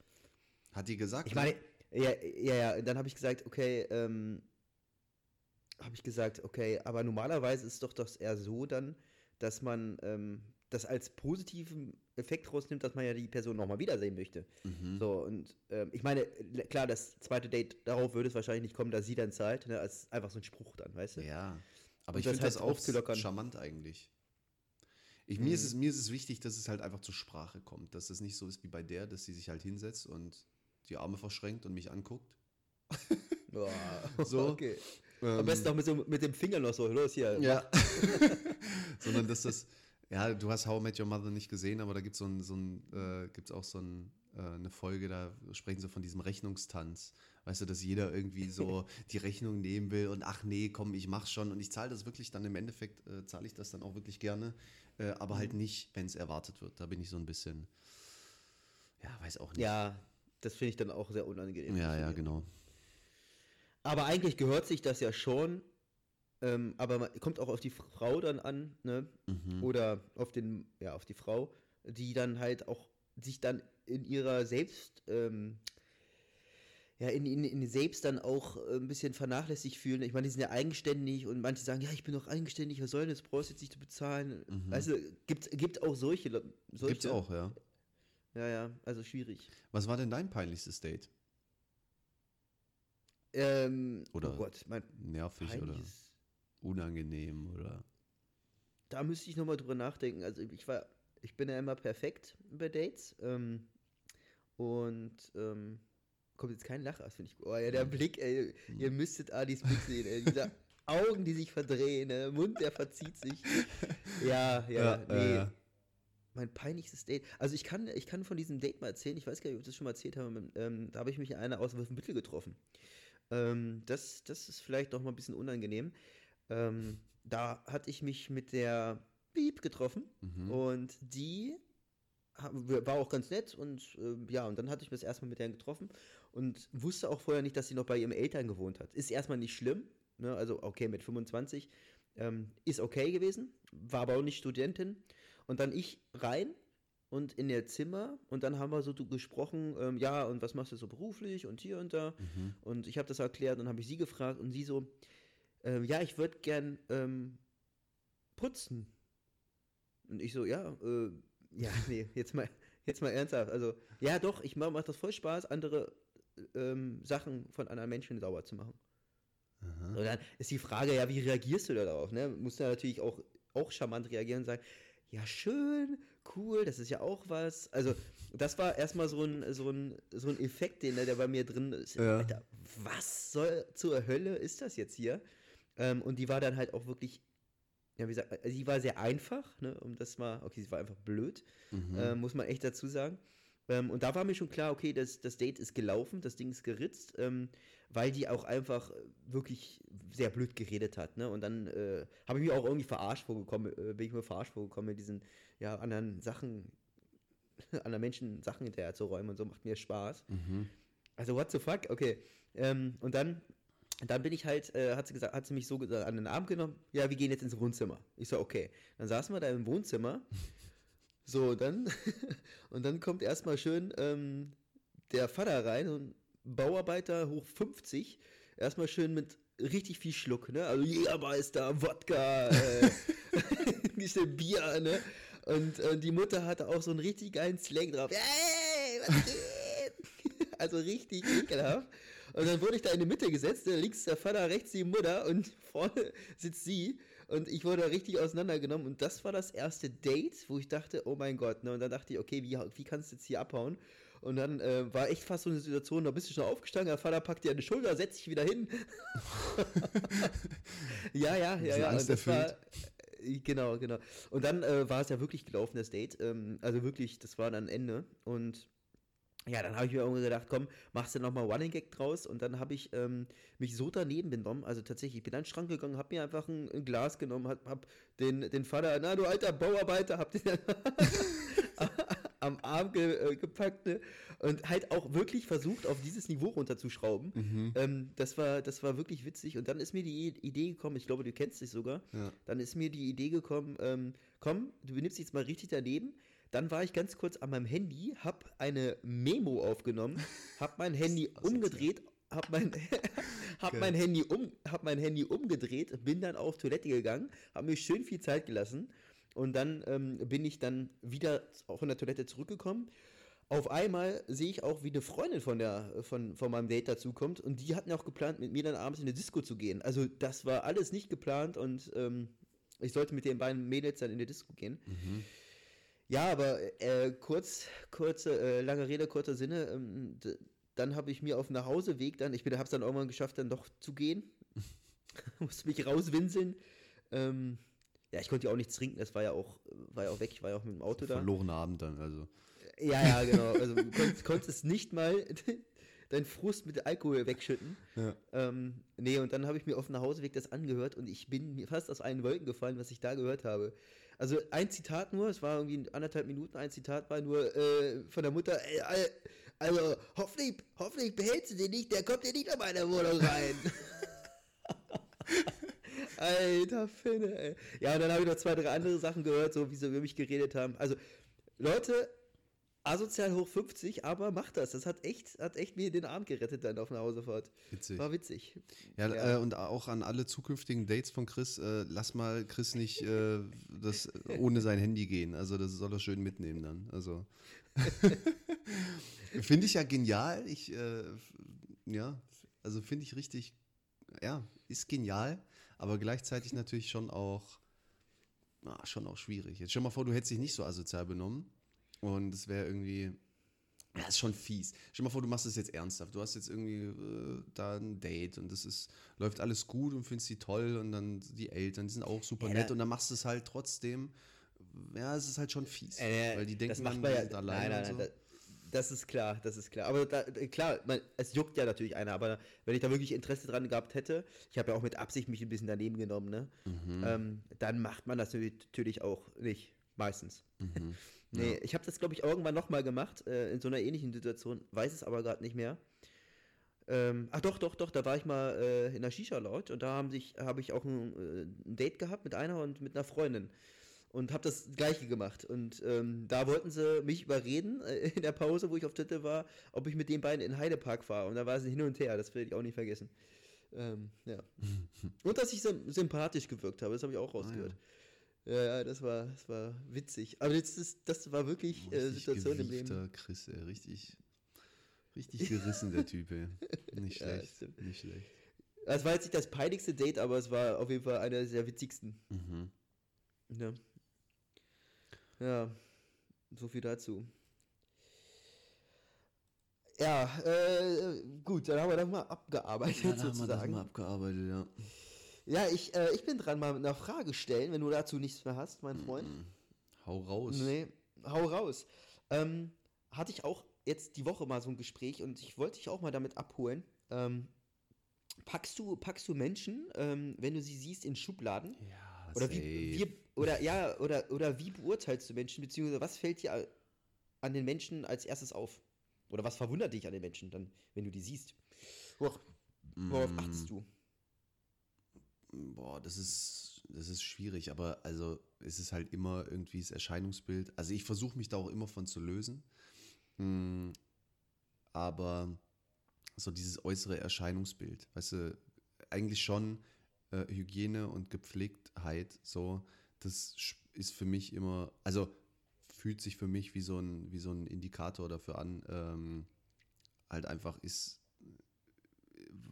Hat die gesagt? Ich meine, ja, ja, ja, dann habe ich gesagt, okay, ähm, habe ich gesagt, okay, aber normalerweise ist doch das eher so dann, dass man ähm, das als positiven Effekt rausnimmt, dass man ja die Person nochmal wiedersehen möchte. Mhm. So, und ähm, ich meine, klar, das zweite Date, darauf würde es wahrscheinlich nicht kommen, dass sie dann zahlt, ne, als einfach so ein Spruch dann, weißt du? Ja, aber Und ich das finde das halt auch aufzulockern. charmant eigentlich. Ich, mir, ist Mhm. es, mir ist es wichtig, dass es halt einfach zur Sprache kommt. Dass es nicht so ist wie bei der, dass sie sich halt hinsetzt und die Arme verschränkt und mich anguckt. Boah, So, okay. Ähm, Am besten auch mit, so, mit dem Finger noch so, los hier. Ja. Sondern dass das, ja, du hast How I Met Your Mother nicht gesehen, aber da gibt so ein, so ein, äh, gibt's auch so ein, äh, eine Folge, da sprechen sie von diesem Rechnungstanz. Weißt du, dass jeder irgendwie so die Rechnung nehmen will und ach nee, komm, ich mach's schon. Und ich zahle das wirklich dann im Endeffekt, äh, zahle ich das dann auch wirklich gerne. Äh, aber halt nicht, wenn es erwartet wird. Da bin ich so ein bisschen, ja, weiß auch nicht. Ja, das finde ich dann auch sehr unangenehm. ja, ja genau. Aber eigentlich gehört sich das ja schon. Ähm, aber kommt auch auf die Frau dann an, ne? Mhm. Oder auf den, ja, auf die Frau, die dann halt auch sich dann in ihrer Selbst, ähm, ja, in, in, in selbst dann auch äh, ein bisschen vernachlässigt fühlen. Ich meine, die sind ja eigenständig und manche sagen, ja, ich bin doch eigenständig, was soll denn das, brauchst jetzt nicht zu bezahlen. Mhm. Also gibt, gibt auch solche, solche. Gibt's auch, ja. Ja, ja, also schwierig. Was war denn dein peinlichstes Date? Ähm, Oder oh Gott, mein Nervig oder unangenehm oder. Da müsste ich nochmal drüber nachdenken. Also ich war, ich bin ja immer perfekt bei Dates. Ähm, und ähm, kommt jetzt kein Lacher, das finde ich. Oh ja, der Blick, ey, ihr müsstet Adis Blick sehen, ey. Diese Augen, die sich verdrehen, der Mund, der verzieht sich. Ja, ja, nee. ja. Mein peinlichstes Date. Also ich kann, ich kann von diesem Date mal erzählen, ich weiß gar nicht, ob ich das schon mal erzählt habe, ähm, da habe ich mich in einer aus Wolfenbüttel getroffen. Ähm, das, das ist vielleicht noch mal ein bisschen unangenehm. Ähm, da hatte ich mich mit der Beep getroffen Mhm. und die war auch ganz nett und ähm, ja, und dann hatte ich mich erstmal mit der getroffen und wusste auch vorher nicht, dass sie noch bei ihren Eltern gewohnt hat. Ist erstmal nicht schlimm, ne? also okay, mit 25 ähm, ist okay gewesen, war aber auch nicht Studentin. Und dann ich rein und in ihr Zimmer und dann haben wir so gesprochen, ähm, ja, und was machst du so beruflich und hier und da. Mhm. Und ich habe das erklärt und habe ich sie gefragt und sie so, ähm, ja, ich würde gern ähm, putzen. Und ich so, ja, äh, ja, nee, jetzt mal, jetzt mal ernsthaft. Also, ja, doch, ich mache mach das voll Spaß, andere ähm, Sachen von anderen Menschen sauber zu machen. Aha. Und dann ist die Frage, ja, wie reagierst du da darauf? Ne? Musst du natürlich auch, auch charmant reagieren und sagen, ja, schön, cool, das ist ja auch was. Also, das war erstmal so ein, so ein, so ein Effekt, den, der bei mir drin ist. Ja. Alter, was soll zur Hölle ist das jetzt hier? Ähm, und die war dann halt auch wirklich, ja, wie gesagt, die war sehr einfach, ne, um das mal, okay, sie war einfach blöd, Mhm. äh, muss man echt dazu sagen. Ähm, und da war mir schon klar, okay, das, das Date ist gelaufen, das Ding ist geritzt, ähm, weil die auch einfach wirklich sehr blöd geredet hat. Ne? Und dann äh, habe ich mich auch irgendwie verarscht vorgekommen, äh, bin ich mir verarscht vorgekommen mit diesen ja, anderen Sachen, anderen Menschen Sachen hinterher zu räumen und so, macht mir Spaß. Mhm. Also what the fuck? Okay. Ähm, und dann, dann bin ich halt, äh, hat sie gesagt, hat sie mich so an den Arm genommen, ja, wir gehen jetzt ins Wohnzimmer. Ich so, okay. Dann saßen wir da im Wohnzimmer. So, dann, und dann kommt erstmal schön ähm, der Vater rein, so ein Bauarbeiter hoch 50, erstmal schön mit richtig viel Schluck, ne? Also Jägermeister, Wodka, äh, bisschen Bier, ne? Und äh, die Mutter hatte auch so einen richtig geilen Slang drauf. Hey, was geht? Also richtig ekelhaft. Und dann wurde ich da in die Mitte gesetzt, äh, links der Vater, rechts die Mutter und vorne sitzt sie. Und ich wurde richtig auseinandergenommen. Und das war das erste Date, wo ich dachte, oh mein Gott. Ne? Und dann dachte ich, okay, wie, wie kannst du jetzt hier abhauen? Und dann äh, war echt fast so eine Situation, da bist du schon aufgestanden, der Vater packt dir an die Schulter, setzt dich wieder hin. ja, ja, ja, ja. Und das war, äh, genau, genau. Und dann äh, war es ja wirklich gelaufen, das Date. Ähm, also wirklich, das war dann Ende. Und ja, dann habe ich mir irgendwie gedacht, komm, machst du nochmal Running Gag draus. Und dann habe ich ähm, mich so daneben benommen. Also tatsächlich, ich bin an den Schrank gegangen, habe mir einfach ein, ein Glas genommen, hab, hab den, den Vater, na du alter Bauarbeiter, hab den am Arm ge, äh, gepackt ne? und halt auch wirklich versucht, auf dieses Niveau runterzuschrauben. Mhm. Ähm, das, war, das war wirklich witzig. Und dann ist mir die Idee gekommen, ich glaube, du kennst dich sogar, Ja. dann ist mir die Idee gekommen, ähm, komm, du benimmst dich jetzt mal richtig daneben. Dann war ich ganz kurz an meinem Handy, hab eine Memo aufgenommen, hab mein Handy umgedreht, hab mein, hab mein Handy um, hab mein Handy umgedreht, bin dann auf Toilette gegangen, hab mir schön viel Zeit gelassen und dann ähm, bin ich dann wieder von der Toilette zurückgekommen. Auf einmal sehe ich auch, wie eine Freundin von, der, von, von meinem Date dazukommt und die hatten auch geplant, mit mir dann abends in eine Disco zu gehen. Also das war alles nicht geplant und ähm, ich sollte mit den beiden Mädels dann in die Disco gehen. Mhm. Ja, aber äh, kurz, kurze, äh, lange Rede, kurzer Sinne. Ähm, dann habe ich mir auf dem Nachhauseweg dann, ich habe es dann irgendwann geschafft, dann doch zu gehen. Musste mich rauswinseln. Ähm, ja, ich konnte ja auch nichts trinken, das war ja auch, war ja auch weg, ich war ja auch mit dem Auto da. Verlorener Abend dann, also. Ja, ja, genau. Also du konntest, konntest nicht mal deinen Frust mit Alkohol wegschütten. Ja. Ähm, nee, und dann habe ich mir auf dem Nachhauseweg das angehört und ich bin mir fast aus allen Wolken gefallen, was ich da gehört habe. Also ein Zitat nur, es war irgendwie anderthalb Minuten, ein Zitat war nur äh, von der Mutter, al- also hoffentlich, hoffentlich behältst du den nicht, der kommt dir nicht in meine Wohnung rein. Alter Finne, ey. Ja, und dann habe ich noch zwei, drei andere Sachen gehört, so wie sie über mich geredet haben. Also, Leute, asozial hoch 50, aber macht das. Das hat echt, hat echt mir den Abend gerettet dann auf einer Hausefahrt. Witzig. War witzig. Ja, Ja. Äh, und auch an alle zukünftigen Dates von Chris, äh, lass mal Chris nicht äh, das ohne sein Handy gehen. Also das soll er schön mitnehmen dann. Also finde ich ja genial. Ich äh, ja, also finde ich richtig, ja, ist genial, aber gleichzeitig natürlich schon auch, na, schon auch schwierig. Jetzt stell mal vor, du hättest dich nicht so asozial benommen und es wäre irgendwie ja, ist schon fies. Stell dir mal vor, du machst das jetzt ernsthaft. Du hast jetzt irgendwie äh, da ein Date und das ist, läuft alles gut und findest die toll und dann die Eltern, die sind auch super Ja, nett und dann machst du es halt trotzdem. Ja, es ist halt schon fies. Äh, weil die denken, das macht dann, man die ja. sind alleine nein, nein. und so. da- Das ist klar, das ist klar. Aber da, klar, man, es juckt ja natürlich einer. Aber wenn ich da wirklich Interesse dran gehabt hätte, ich habe ja auch mit Absicht mich ein bisschen daneben genommen, ne? Mhm. Ähm, dann macht man das natürlich auch nicht. Meistens. Mhm. Nee, Ja. ich habe das, glaube ich, irgendwann nochmal gemacht, äh, in so einer ähnlichen Situation, weiß es aber gerade nicht mehr. Ähm, ach doch, doch, doch, da war ich mal äh, in der Shisha-Lounge und da haben sich, habe ich auch ein, äh, ein Date gehabt mit einer und mit einer Freundin und habe das gleiche gemacht und ähm, da wollten sie mich überreden äh, in der Pause, wo ich auf Toilette war, ob ich mit den beiden in Heidepark fahre und da war es hin und her, das werde ich auch nicht vergessen. Ähm, ja. und dass ich sym- sympathisch gewirkt habe, das habe ich auch rausgehört. Ja, ja, das war, das war witzig. Aber jetzt ist, das war wirklich äh, Situation im Leben. Chris, ey. Richtig, richtig gerissen, der Typ, ey. Nicht Ja, schlecht. stimmt. nicht schlecht. Es war jetzt nicht das peinlichste Date, aber es war auf jeden Fall einer der witzigsten. Mhm. Ja. Ja. So viel dazu. Ja, äh, gut, dann haben wir das mal abgearbeitet Ja, da haben wir das sozusagen. mal abgearbeitet, ja. Ja, ich, äh, ich bin dran, mal mit einer Frage stellen, wenn du dazu nichts mehr hast, mein Freund. Hau raus. Nee, hau raus. Ähm, hatte ich auch jetzt die Woche mal so ein Gespräch und ich wollte dich auch mal damit abholen. Ähm, packst du, packst du Menschen, ähm, wenn du sie siehst, in Schubladen? Ja, Oder wie, safe. wie, oder ja, oder, oder wie beurteilst du Menschen, beziehungsweise was fällt dir an den Menschen als erstes auf? Oder was verwundert dich an den Menschen dann, wenn du die siehst? Worauf, worauf Mm. achtest du? Boah, das ist, das ist schwierig, aber also es ist halt immer irgendwie das Erscheinungsbild. Also ich versuche mich da auch immer von zu lösen. Mm, Aber so dieses äußere Erscheinungsbild, weißt du, eigentlich schon äh, Hygiene und Gepflegtheit, so, das ist für mich immer, also fühlt sich für mich wie so ein, wie so ein Indikator dafür an, ähm, halt einfach ist,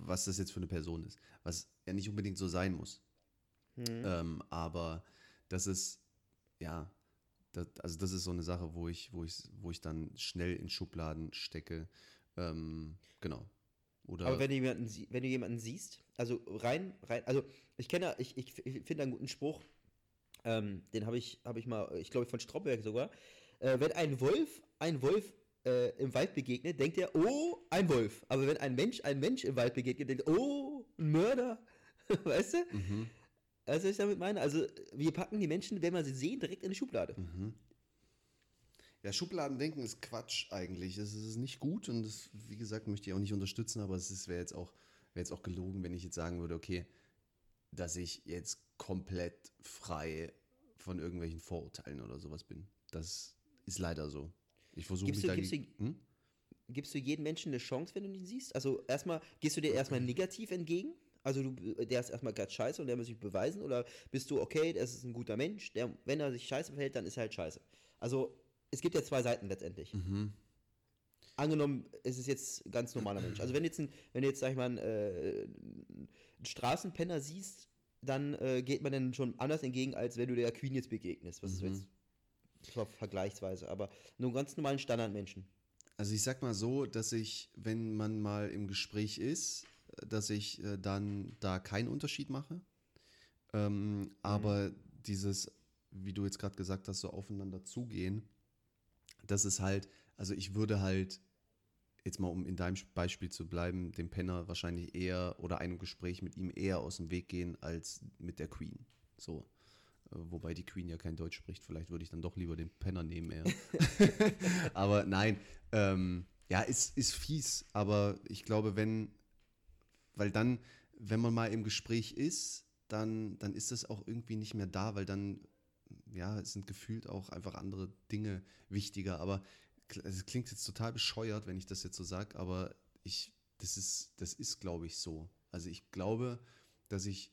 was das jetzt für eine Person ist. Was ja nicht unbedingt so sein muss. Hm. Ähm, aber das ist, ja, das, also das ist so eine Sache, wo ich, wo ich, wo ich dann schnell in Schubladen stecke. Ähm, genau. Oder Aber wenn du jemanden, wenn du jemanden siehst, also rein, rein, also ich kenne, ich, ich, ich finde einen guten Spruch, ähm, den habe ich, habe ich mal, ich glaube von Stromberg sogar. Äh, wenn ein Wolf ein Wolf äh, im Wald begegnet, denkt er, oh, ein Wolf. Aber wenn ein Mensch ein Mensch im Wald begegnet, denkt er, oh, ein Mörder. weißt du? Mhm, Also was ich damit meine, also wir packen die Menschen, wenn wir sie sehen, direkt in die Schublade. mhm. Ja, Schubladendenken ist Quatsch eigentlich. Es ist nicht gut und das, wie gesagt, möchte ich auch nicht unterstützen, aber es wäre jetzt auch, wäre jetzt auch gelogen, wenn ich jetzt sagen würde, okay, dass ich jetzt komplett frei von irgendwelchen Vorurteilen oder sowas bin. Das ist leider so. Ich versuche mich Gibst du- dagegen. gibst du- Hm? Gibst du jedem Menschen eine Chance, wenn du ihn siehst? Also erstmal, gehst du dir erstmal negativ entgegen? Also du, der ist erstmal gerade scheiße und der muss sich beweisen? Oder bist du, okay, das ist ein guter Mensch, der, wenn er sich scheiße verhält, dann ist er halt scheiße. Also es gibt ja zwei Seiten letztendlich. Mhm. Angenommen, es ist jetzt ein ganz normaler Mensch. Also wenn jetzt, ein, wenn du jetzt, sag ich mal, einen, äh, einen Straßenpenner siehst, dann äh, geht man dann schon anders entgegen, als wenn du der Queen jetzt begegnest. Was ist Mhm. jetzt ver- vergleichsweise, aber nur ganz normalen Standardmenschen. Also ich sag mal so, dass ich, wenn man mal im Gespräch ist, dass ich äh, dann da keinen Unterschied mache. Ähm, aber dieses, wie du jetzt gerade gesagt hast, so aufeinander zugehen, das ist halt, also ich würde halt, jetzt mal um in deinem Beispiel zu bleiben, dem Penner wahrscheinlich eher oder einem Gespräch mit ihm eher aus dem Weg gehen als mit der Queen. So. Äh, Wobei die Queen ja kein Deutsch spricht, vielleicht würde ich dann doch lieber den Penner nehmen eher. aber nein, ähm, ja, ist, ist fies, aber ich glaube, wenn, weil dann, wenn man mal im Gespräch ist, dann, dann ist das auch irgendwie nicht mehr da, weil dann, ja, es sind gefühlt auch einfach andere Dinge wichtiger. Aber es klingt jetzt total bescheuert, wenn ich das jetzt so sage, aber ich, das ist, das ist, glaube ich, so. Also ich glaube, dass ich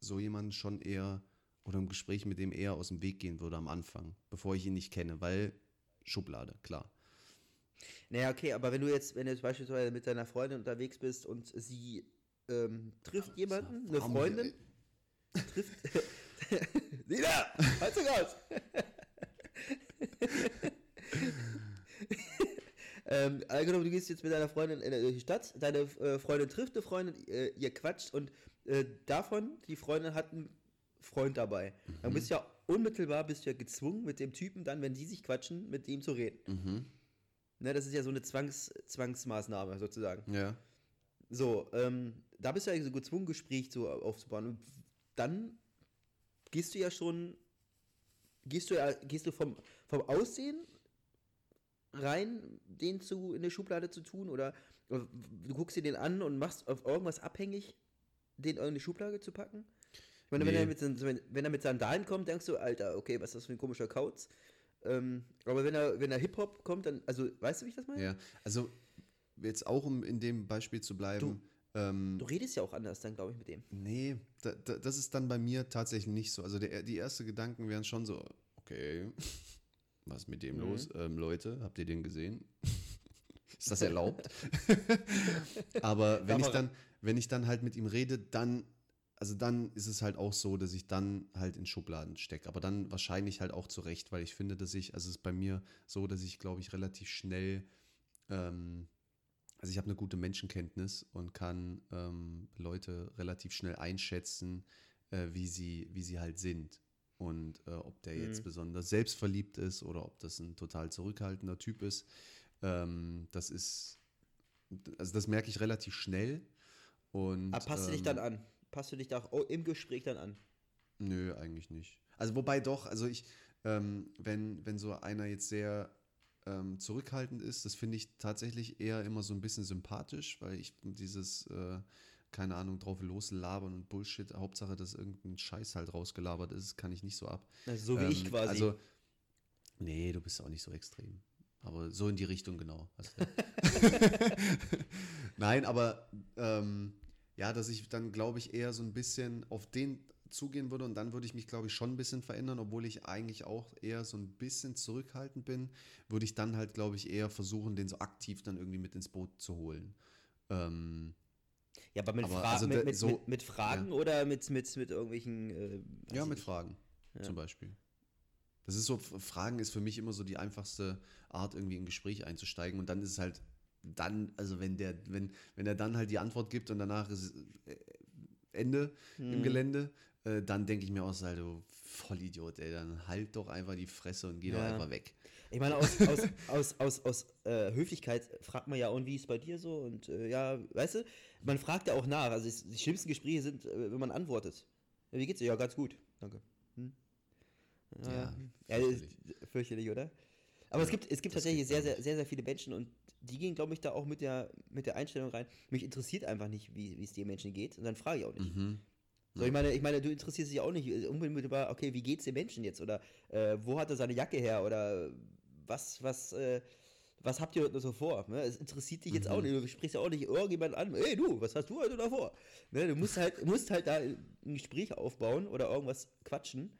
so jemanden schon eher oder im Gespräch mit dem eher aus dem Weg gehen würde am Anfang, bevor ich ihn nicht kenne, weil Schublade, klar. Naja, okay, aber wenn du jetzt, wenn du jetzt beispielsweise mit deiner Freundin unterwegs bist und sie ähm, trifft jemanden, eine Freundin, trifft. Sina, halt dich aus! ähm, angenommen, du gehst jetzt mit deiner Freundin in die Stadt, deine äh, Freundin trifft eine Freundin, äh, ihr quatscht und äh, davon, die Freundin hat einen Freund dabei. Dann bist du ja unmittelbar bist du ja gezwungen, mit dem Typen dann, wenn die sich quatschen, mit ihm zu reden. Mhm. Ne, das ist ja so eine Zwangs Zwangsmaßnahme sozusagen. Ja. So, ähm, da bist du ja so gezwungen, Gespräch so aufzubauen. Und dann gehst du ja schon, gehst du ja, gehst du vom, vom Aussehen rein, den zu in der Schublade zu tun oder oder du guckst dir den an und machst auf irgendwas abhängig, den in die Schublade zu packen? Ich meine, wenn, Nee. er mit, seinen- wenn, wenn er mit Sandalen kommt, denkst du, Alter, okay, was ist das für ein komischer Kauz? Ähm, aber wenn er, wenn er Hip-Hop kommt, dann, also, weißt du, wie ich das meine? Ja, also jetzt auch um in dem Beispiel zu bleiben. ähm, Du redest ja auch anders dann, glaube ich, mit dem. nee, da, da, das ist dann bei mir tatsächlich nicht so. Also der, die ersten Gedanken wären schon so, okay, was ist mit dem Mhm. los? Ähm, Leute, habt ihr den gesehen? ist das erlaubt? Aber wenn ich, dann, wenn ich dann halt mit ihm rede, dann also dann ist es halt auch so, dass ich dann halt in Schubladen stecke. Aber dann wahrscheinlich halt auch zurecht, weil ich finde, dass ich, also es ist bei mir so, dass ich, glaube ich, relativ schnell, ähm, also ich habe eine gute Menschenkenntnis und kann ähm, Leute relativ schnell einschätzen, äh, wie, sie, wie sie halt sind. Und äh, ob der jetzt Mhm. besonders selbstverliebt ist oder ob das ein total zurückhaltender Typ ist. Ähm, das ist, also das merke ich relativ schnell. Und, Aber passt du dich ähm, dann an? Passt du dich da auch im Gespräch dann an? Nö, eigentlich nicht. Also wobei doch, also ich, ähm, wenn, wenn so einer jetzt sehr ähm, zurückhaltend ist, das finde ich tatsächlich eher immer so ein bisschen sympathisch, weil ich dieses, äh, keine Ahnung, drauf loslabern und Bullshit, Hauptsache, dass irgendein Scheiß halt rausgelabert ist, kann ich nicht so ab. Also so wie ich Ähm, quasi. Also, nee, du bist auch nicht so extrem. Aber so in die Richtung genau. Du. Nein, aber ähm, ja, dass ich dann, glaube ich, eher so ein bisschen auf den zugehen würde und dann würde ich mich, glaube ich, schon ein bisschen verändern, obwohl ich eigentlich auch eher so ein bisschen zurückhaltend bin, würde ich dann halt, glaube ich, eher versuchen, den so aktiv dann irgendwie mit ins Boot zu holen. Ähm, ja, aber mit, aber Fra also mit, mit, so- mit, mit Fragen oder mit, mit, mit irgendwelchen. Äh, Ja, mit. Fragen Ja. zum Beispiel. Das ist so, Fragen ist für mich immer so die einfachste Art, irgendwie in ein Gespräch einzusteigen. Und dann ist es halt dann, also wenn der, wenn, wenn er dann halt die Antwort gibt und danach ist äh, Ende im Mhm. Gelände, äh, dann denke ich mir auch, so, du Vollidiot, ey, dann halt doch einfach die Fresse und geh doch Ja. einfach weg. Ich meine, aus, aus, aus, aus, aus äh, Höflichkeit fragt man ja, und wie ist bei dir so? Und äh, ja, weißt du, man fragt ja auch nach. Also die schlimmsten Gespräche sind, äh, wenn man antwortet. Wie geht's dir? Ja, ganz gut. Danke. Hm? Ja, ja, fürchterlich. fürchterlich, oder? Aber es gibt, es gibt tatsächlich sehr, sehr, sehr, sehr viele Menschen und die gehen, glaube ich, da auch mit der, mit der Einstellung rein. Mich interessiert einfach nicht, wie es den Menschen geht. Und dann frage ich auch nicht. Mhm. So, ich meine, ich meine, du interessierst dich auch nicht unmittelbar, okay, wie geht's dem Menschen jetzt? Oder äh, wo hat er seine Jacke her? Oder was, was, äh, was habt ihr heute noch so vor? Ne? Es interessiert dich jetzt auch nicht. Du sprichst ja auch nicht irgendjemand an, hey du, was hast du heute noch vor? Ne? Du musst halt, musst halt da ein Gespräch aufbauen oder irgendwas quatschen.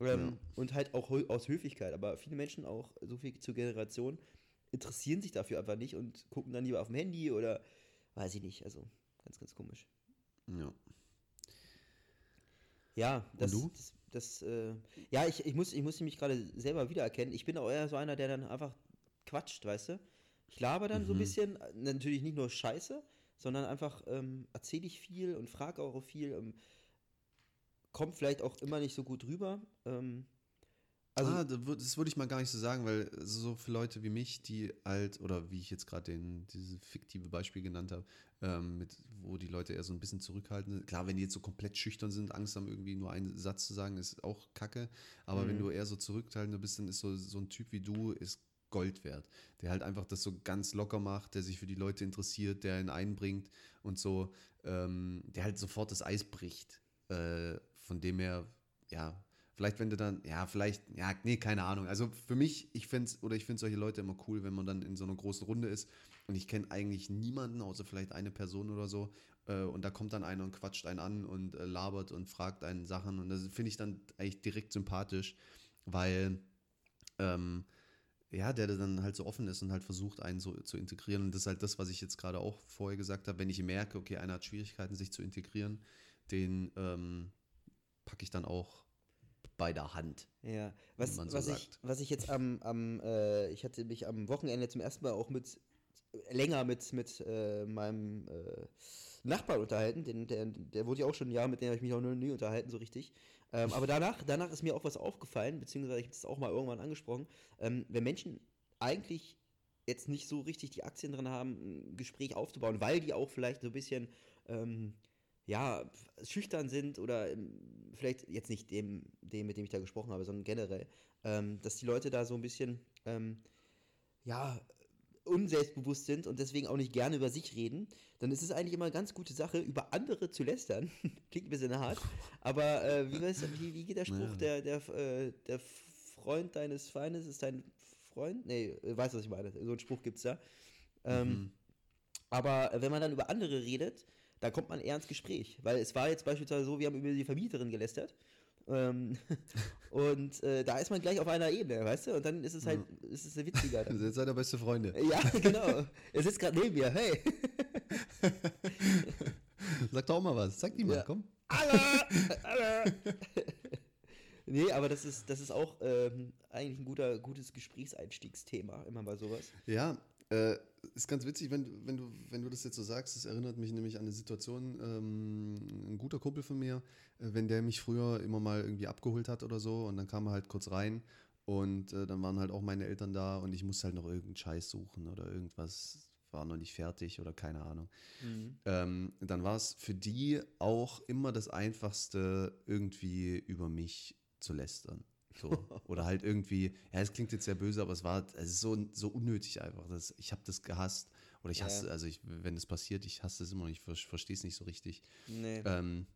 Ähm, Ja. Und halt auch aus Höflichkeit. Aber viele Menschen, auch so viel zur Generation, interessieren sich dafür einfach nicht und gucken dann lieber auf dem Handy oder weiß ich nicht. Also ganz, ganz komisch. Ja. Ja, das, du? das, das äh, ja, ich, ich, muss, ich muss mich gerade selber wiedererkennen. Ich bin auch eher so einer, der dann einfach quatscht, weißt du? Ich laber dann so ein Mhm. bisschen, natürlich nicht nur Scheiße, sondern einfach ähm, erzähle ich viel und frage auch viel. Ähm, kommt vielleicht auch immer nicht so gut rüber. Ähm, also, ah, das würde ich mal gar nicht so sagen, weil so für Leute wie mich, die halt, oder wie ich jetzt gerade den dieses fiktive Beispiel genannt habe, ähm, mit, wo die Leute eher so ein bisschen zurückhaltend sind. Klar, wenn die jetzt so komplett schüchtern sind, Angst haben, irgendwie nur einen Satz zu sagen, ist auch kacke. Aber wenn Mhm. du eher so zurückhaltender bist, dann ist so, so ein Typ wie du, ist Gold wert. Der halt einfach das so ganz locker macht, der sich für die Leute interessiert, der ihn einbringt und so, ähm, der halt sofort das Eis bricht. Äh, von dem her, ja, vielleicht wenn du dann, ja, vielleicht, ja, nee, keine Ahnung. Also für mich, ich finde oder ich finde solche Leute immer cool, wenn man dann in so einer großen Runde ist und ich kenne eigentlich niemanden, außer vielleicht eine Person oder so. Äh, und da kommt dann einer und quatscht einen an und äh, labert und fragt einen Sachen. Und das finde ich dann eigentlich direkt sympathisch, weil ähm, ja, der dann halt so offen ist und halt versucht, einen so zu integrieren. Und das ist halt das, was ich jetzt gerade auch vorher gesagt habe. Wenn ich merke, okay, einer hat Schwierigkeiten, sich zu integrieren, den ähm, packe ich dann auch bei der Hand. Ja, was, man so was, ich, sagt. was ich jetzt am, am äh, ich hatte mich am Wochenende zum ersten Mal auch mit, länger mit, mit äh, meinem äh, Nachbarn unterhalten, den, der, der wurde ja auch schon ein Jahr, mit dem habe ich mich auch noch nie unterhalten, so richtig. Ähm, aber danach, danach ist mir auch was aufgefallen, beziehungsweise ich habe das auch mal irgendwann angesprochen, ähm, wenn Menschen eigentlich jetzt nicht so richtig die Aktien drin haben, ein Gespräch aufzubauen, weil die auch vielleicht so ein bisschen ähm, ja, schüchtern sind oder ähm, vielleicht jetzt nicht dem, dem, mit dem ich da gesprochen habe, sondern generell, ähm, dass die Leute da so ein bisschen, ähm, ja, unselbstbewusst sind und deswegen auch nicht gerne über sich reden, dann ist es eigentlich immer eine ganz gute Sache, über andere zu lästern. Klingt ein bisschen hart, aber äh, wie, weiß, wie, wie geht der Spruch, Naja. der, der, äh, der Freund deines Feindes ist dein Freund? Nee, äh, weißt du, was ich meine? So einen Spruch gibt es da. Ähm, Mhm. aber wenn man dann über andere redet, dann kommt man eher ins Gespräch. Weil es war jetzt beispielsweise so, wir haben über die Vermieterin gelästert. Ähm, und äh, da ist man gleich auf einer Ebene, weißt du? Und dann ist es halt, ist es witziger. Dann. Ihr seid ja beste Freunde. ja, genau. Er sitzt gerade neben mir, hey. Sag doch mal was. Sag die mal, Ja. komm. Alla! Alla! nee, aber das ist, das ist auch ähm, eigentlich ein guter, gutes Gesprächseinstiegsthema, immer bei sowas. Ja, äh, ist ganz witzig, wenn, du- wenn, du, wenn du das jetzt so sagst. Das erinnert mich nämlich an eine Situation. Ähm, ein guter Kumpel von mir, äh, wenn der mich früher immer mal irgendwie abgeholt hat oder so und dann kam er halt kurz rein und äh, dann waren halt auch meine Eltern da und ich musste halt noch irgendeinen Scheiß suchen oder irgendwas war noch nicht fertig oder keine Ahnung. Ähm, dann war es für die auch immer das Einfachste, irgendwie über mich zu lästern. So. Oder halt irgendwie, ja, es klingt jetzt sehr böse, aber es war es ist so, so unnötig einfach. Das, ich habe das gehasst. Oder ich Ja. hasse, also ich, wenn das passiert, ich hasse es immer noch, ich verstehe es nicht so richtig. Nee. Ähm,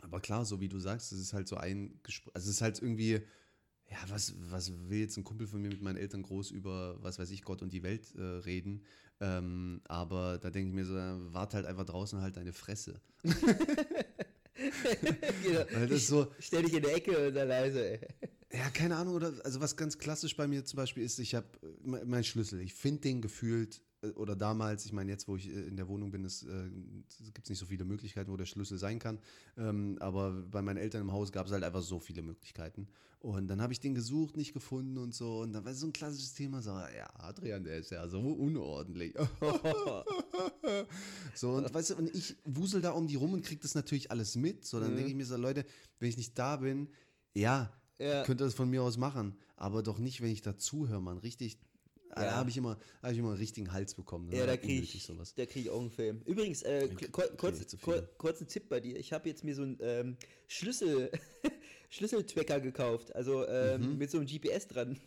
aber klar, so wie du sagst, es ist halt so ein Gespräch, also es ist halt irgendwie, ja, was, was will jetzt ein Kumpel von mir mit meinen Eltern groß über, was weiß ich, Gott und die Welt äh, reden? Ähm, aber da denke ich mir so, wart halt einfach draußen halt deine Fresse. genau. Weil das so, Stell dich in der Ecke und sei leise, ey. Ja, keine Ahnung, oder, also was ganz klassisch bei mir zum Beispiel ist, ich habe mein Schlüssel, ich finde den gefühlt, äh, oder damals, ich meine, jetzt, wo ich äh, in der Wohnung bin, es äh, gibt es nicht so viele Möglichkeiten, wo der Schlüssel sein kann. Ähm, aber bei meinen Eltern im Haus gab es halt einfach so viele Möglichkeiten. Und dann habe ich den gesucht, nicht gefunden und so. Und dann war so ein klassisches Thema, so, ja, Adrian, der ist ja so unordentlich. so, und weißt du, und ich wusel da um die rum und krieg das natürlich alles mit. So, dann denke ich mir so, Leute, wenn ich nicht da bin, ja, Ja. könnt ihr das von mir aus machen, aber doch nicht, wenn ich dazuhöre, man. Richtig, da Ja. habe ich immer, hab ich immer einen richtigen Hals bekommen. Das Ja, da kriege ich, sowas. da krieg ich auch einen Film. Übrigens, äh, kur kurz, kur kurzen Tipp bei dir. Ich habe jetzt mir so einen ähm, Schlüssel, Schlüsseltracker gekauft. Also ähm, Mhm. mit so einem GPS dran.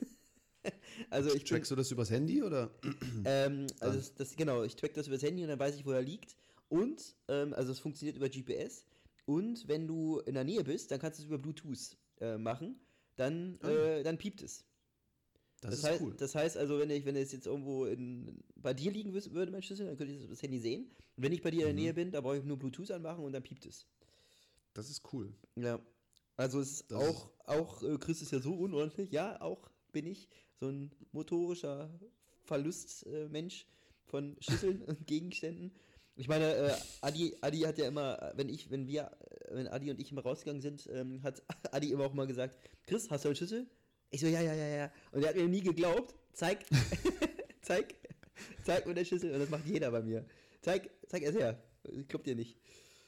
also ich bin, Trackst du das übers Handy oder? ähm, also das, das, genau, ich track das übers Handy und dann weiß ich, wo er liegt. Und, ähm, also es funktioniert über GPS. Und wenn du in der Nähe bist, dann kannst du es über Bluetooth äh, machen. Dann, Ah. äh, dann piept es. Das, Das, ist heißt, cool. das heißt also, wenn ich, wenn es jetzt irgendwo in, bei dir liegen würde, mein Schlüssel, dann könnte ich das, Handy sehen. Und wenn ich bei dir in Mhm. der Nähe bin, da brauche ich nur Bluetooth anmachen und dann piept es. Das ist cool. Ja. Also es ist Das auch, auch äh, Chris ist ja so unordentlich. Ja, auch bin ich so ein motorischer Verlustmensch äh, von Schlüsseln und Gegenständen. Ich meine, äh, Adi, Adi hat ja immer, äh, wenn ich, wenn wir, äh, wenn Adi und ich immer rausgegangen sind, ähm, hat Adi immer auch mal gesagt, Chris, hast du einen Schlüssel? Ich so, ja, ja, ja, ja. Und er hat mir nie geglaubt. Zeig, zeig, zeig mir den Schlüssel. Und das macht jeder bei mir. Zeig, zeig es her. Ich glaub dir nicht.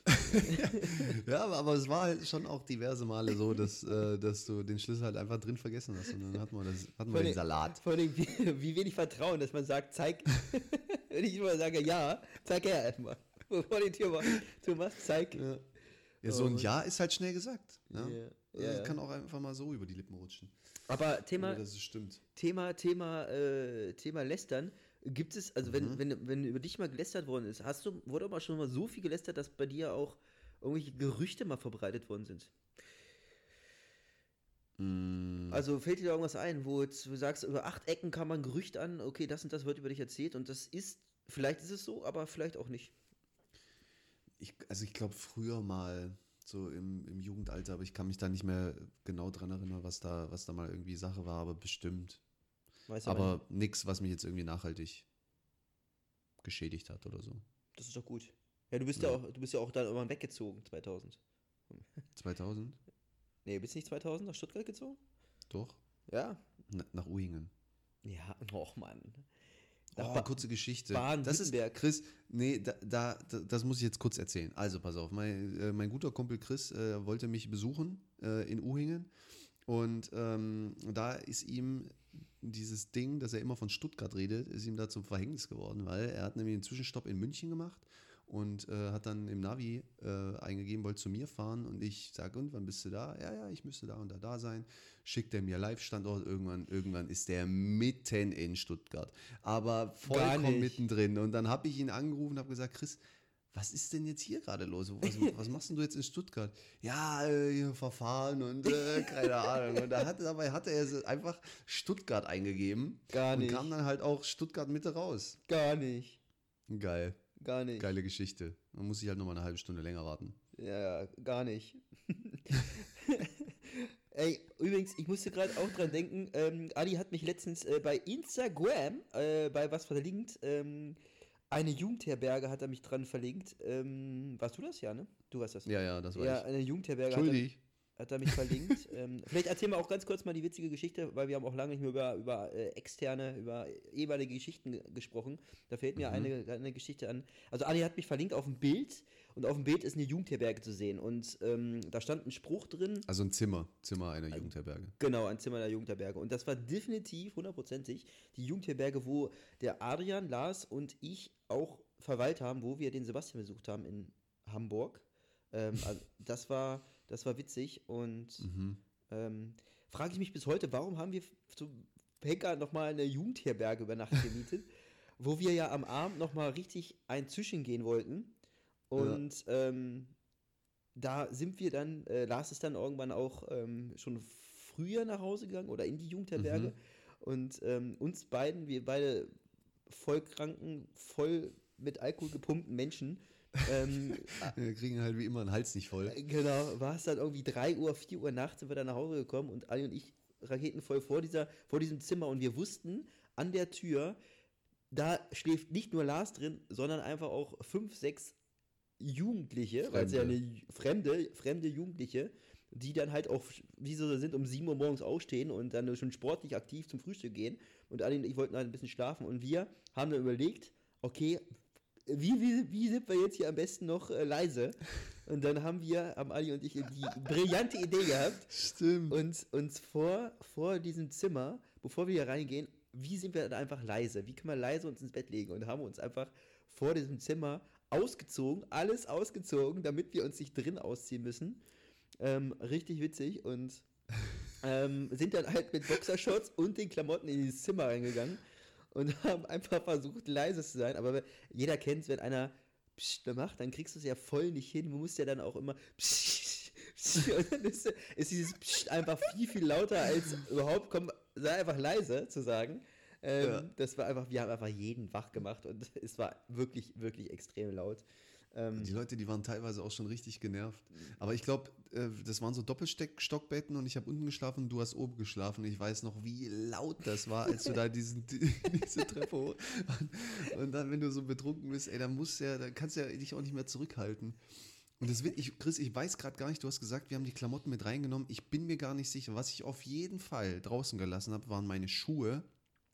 Ja, aber, es war halt schon auch diverse Male so, dass, äh, dass du den Schlüssel halt einfach drin vergessen hast. Und dann hatten wir, das, wir Vor den Salat. Vor allem, wie, wie wenig Vertrauen, dass man sagt, zeig. Wenn ich immer sage, ja, zeig her erstmal. Bevor die Tür, Tür machst, zeig. Ja. Ja, so ein. Ja ist halt schnell gesagt. Ne? Ja, Also kann auch einfach mal so über die Lippen rutschen. Aber Thema, es stimmt. Thema, Thema, äh, Thema Lästern. Gibt es, also wenn, wenn, wenn über dich mal gelästert worden ist, hast du, wurde auch mal schon mal so viel gelästert, dass bei dir auch irgendwelche Gerüchte mal verbreitet worden sind? Mm, Also fällt dir da irgendwas ein, wo jetzt, du sagst, über acht Ecken kam man Gerücht an, okay, das und das wird über dich erzählt und das ist, vielleicht ist es so, aber vielleicht auch nicht. ich, also ich glaube früher mal so im, im Jugendalter, aber ich kann mich da nicht mehr genau dran erinnern, was da, was da mal irgendwie Sache war, aber bestimmt. Aber Aber nichts, was mich jetzt irgendwie nachhaltig geschädigt hat oder so. das ist doch gut. Ja, du bist ja, Ja. auch, du bist ja auch dann irgendwann weggezogen, 2000. 2000? Nee, bist du nicht 2000 nach Stuttgart gezogen? Doch. Ja. Na, nach Uhingen. Ja, och Mann. Nach Oh, Ba- kurze Geschichte. Das ist, Chris, nee, da, da, da, das muss ich jetzt kurz erzählen. Also, pass auf, mein, äh, mein guter Kumpel Chris äh, wollte mich besuchen äh, in Uhingen. Und ähm, da ist ihm dieses Ding, dass er immer von Stuttgart redet, ist ihm da zum Verhängnis geworden, weil er hat nämlich einen Zwischenstopp in München gemacht und äh, hat dann im Navi äh, eingegeben, wollte zu mir fahren und ich sage, und wann bist du da? Ja, ja, ich müsste da und da da sein. Schickt er mir Live-Standort, irgendwann, irgendwann ist der mitten in Stuttgart, aber vollkommen mittendrin. Und dann habe ich ihn angerufen und habe gesagt, Chris, was ist denn jetzt hier gerade los? Was, was machst denn du jetzt in Stuttgart? Ja, äh, Verfahren und äh, keine Ahnung. Und da hat, dabei hatte er einfach Stuttgart eingegeben Gar und nicht. kam dann halt auch Stuttgart Mitte raus. Gar nicht. Geil, Gar nicht. geile Geschichte. Man muss sich halt nochmal eine halbe Stunde länger warten. Ja, gar nicht. Ey, übrigens, ich musste gerade auch dran denken, ähm, Adi hat mich letztens äh, bei Instagram, äh, bei was verlinkt, ähm, Eine Jugendherberge hat er mich dran verlinkt. Ähm, warst du das ja, ne? Du warst das. Ja, ja, das war ja, ich. eine Jugendherberge hat er, Schuldig. Hat er mich verlinkt. ähm, vielleicht erzählen wir auch ganz kurz mal die witzige Geschichte, weil wir haben auch lange nicht mehr über, über äh, externe, über ehemalige Geschichten ge- gesprochen. Da fällt mir Mhm. eine, eine Geschichte an. Also Adi hat mich verlinkt auf ein Bild und auf dem Bild ist eine Jugendherberge zu sehen. Und ähm, da stand ein Spruch drin, Also ein Zimmer, Zimmer einer Jugendherberge. Genau, ein Zimmer der Jugendherberge. Und das war definitiv, hundertprozentig, die Jugendherberge, wo der Adrian, Lars und ich auch verweilt haben, wo wir den Sebastian besucht haben in Hamburg. Ähm, also das, war, das war witzig und Mhm. ähm, frage ich mich bis heute, warum haben wir zum Henker nochmal eine Jugendherberge über Nacht gemietet, wo wir ja am Abend nochmal richtig ein Zischen gehen wollten. Und ähm, da sind wir dann, äh, Lars ist dann irgendwann auch ähm, schon früher nach Hause gegangen oder in die Jugendherberge. Mhm. Und ähm, uns beiden, wir beide vollkranken, voll mit Alkohol gepumpten Menschen, ähm, Wir kriegen halt wie immer einen Hals nicht voll. Genau, war es dann irgendwie 3 Uhr, 4 Uhr nachts sind wir dann nach Hause gekommen und Ali und ich raketenvoll vor, dieser, vor diesem Zimmer und wir wussten an der Tür, da schläft nicht nur Lars drin, sondern einfach auch fünf, sechs Jugendliche, weil es ja eine fremde, fremde Jugendliche, die dann halt auch, wie sie so sind, um 7 Uhr morgens aufstehen und dann schon sportlich aktiv zum Frühstück gehen. Und Ali und ich wollten halt ein bisschen schlafen und wir haben dann überlegt, okay, wie, wie, wie sind wir jetzt hier am besten noch äh, leise? Und dann haben wir, haben Ali und ich die brillante Idee gehabt, Stimmt. uns, uns vor, vor diesem Zimmer, bevor wir hier reingehen, wie sind wir da einfach leise? Wie können wir leise uns ins Bett legen? Und haben uns einfach vor diesem Zimmer ausgezogen, alles ausgezogen, damit wir uns nicht drin ausziehen müssen. Ähm, richtig witzig und ähm, sind dann halt mit Boxershorts und den Klamotten in dieses Zimmer reingegangen und haben einfach versucht, leise zu sein. Aber jeder kennt es, wenn einer Psst macht, dann kriegst du es ja voll nicht hin. Du musst ja dann auch immer Psst, und dann ist, ist dieses Psst einfach viel, viel lauter als überhaupt, komm, sei einfach leise zu sagen. Ähm, Ja. Das war einfach, wir haben einfach jeden wach gemacht und es war wirklich, wirklich extrem laut. Ähm, Die Leute, die waren teilweise auch schon richtig genervt. Aber ich glaube, äh, das waren so Doppelstockbetten und ich habe unten geschlafen und du hast oben geschlafen. Ich weiß noch, wie laut das war, als du da diesen, die, diese Treppe hoch. Und, dann, wenn du so betrunken bist, ey, dann musst ja, dann kannst du ja dich auch nicht mehr zurückhalten. Und das wird, ich, Chris, ich weiß gerade gar nicht, du hast gesagt, wir haben die Klamotten mit reingenommen. Ich bin mir gar nicht sicher. Was ich auf jeden Fall draußen gelassen habe, waren meine Schuhe.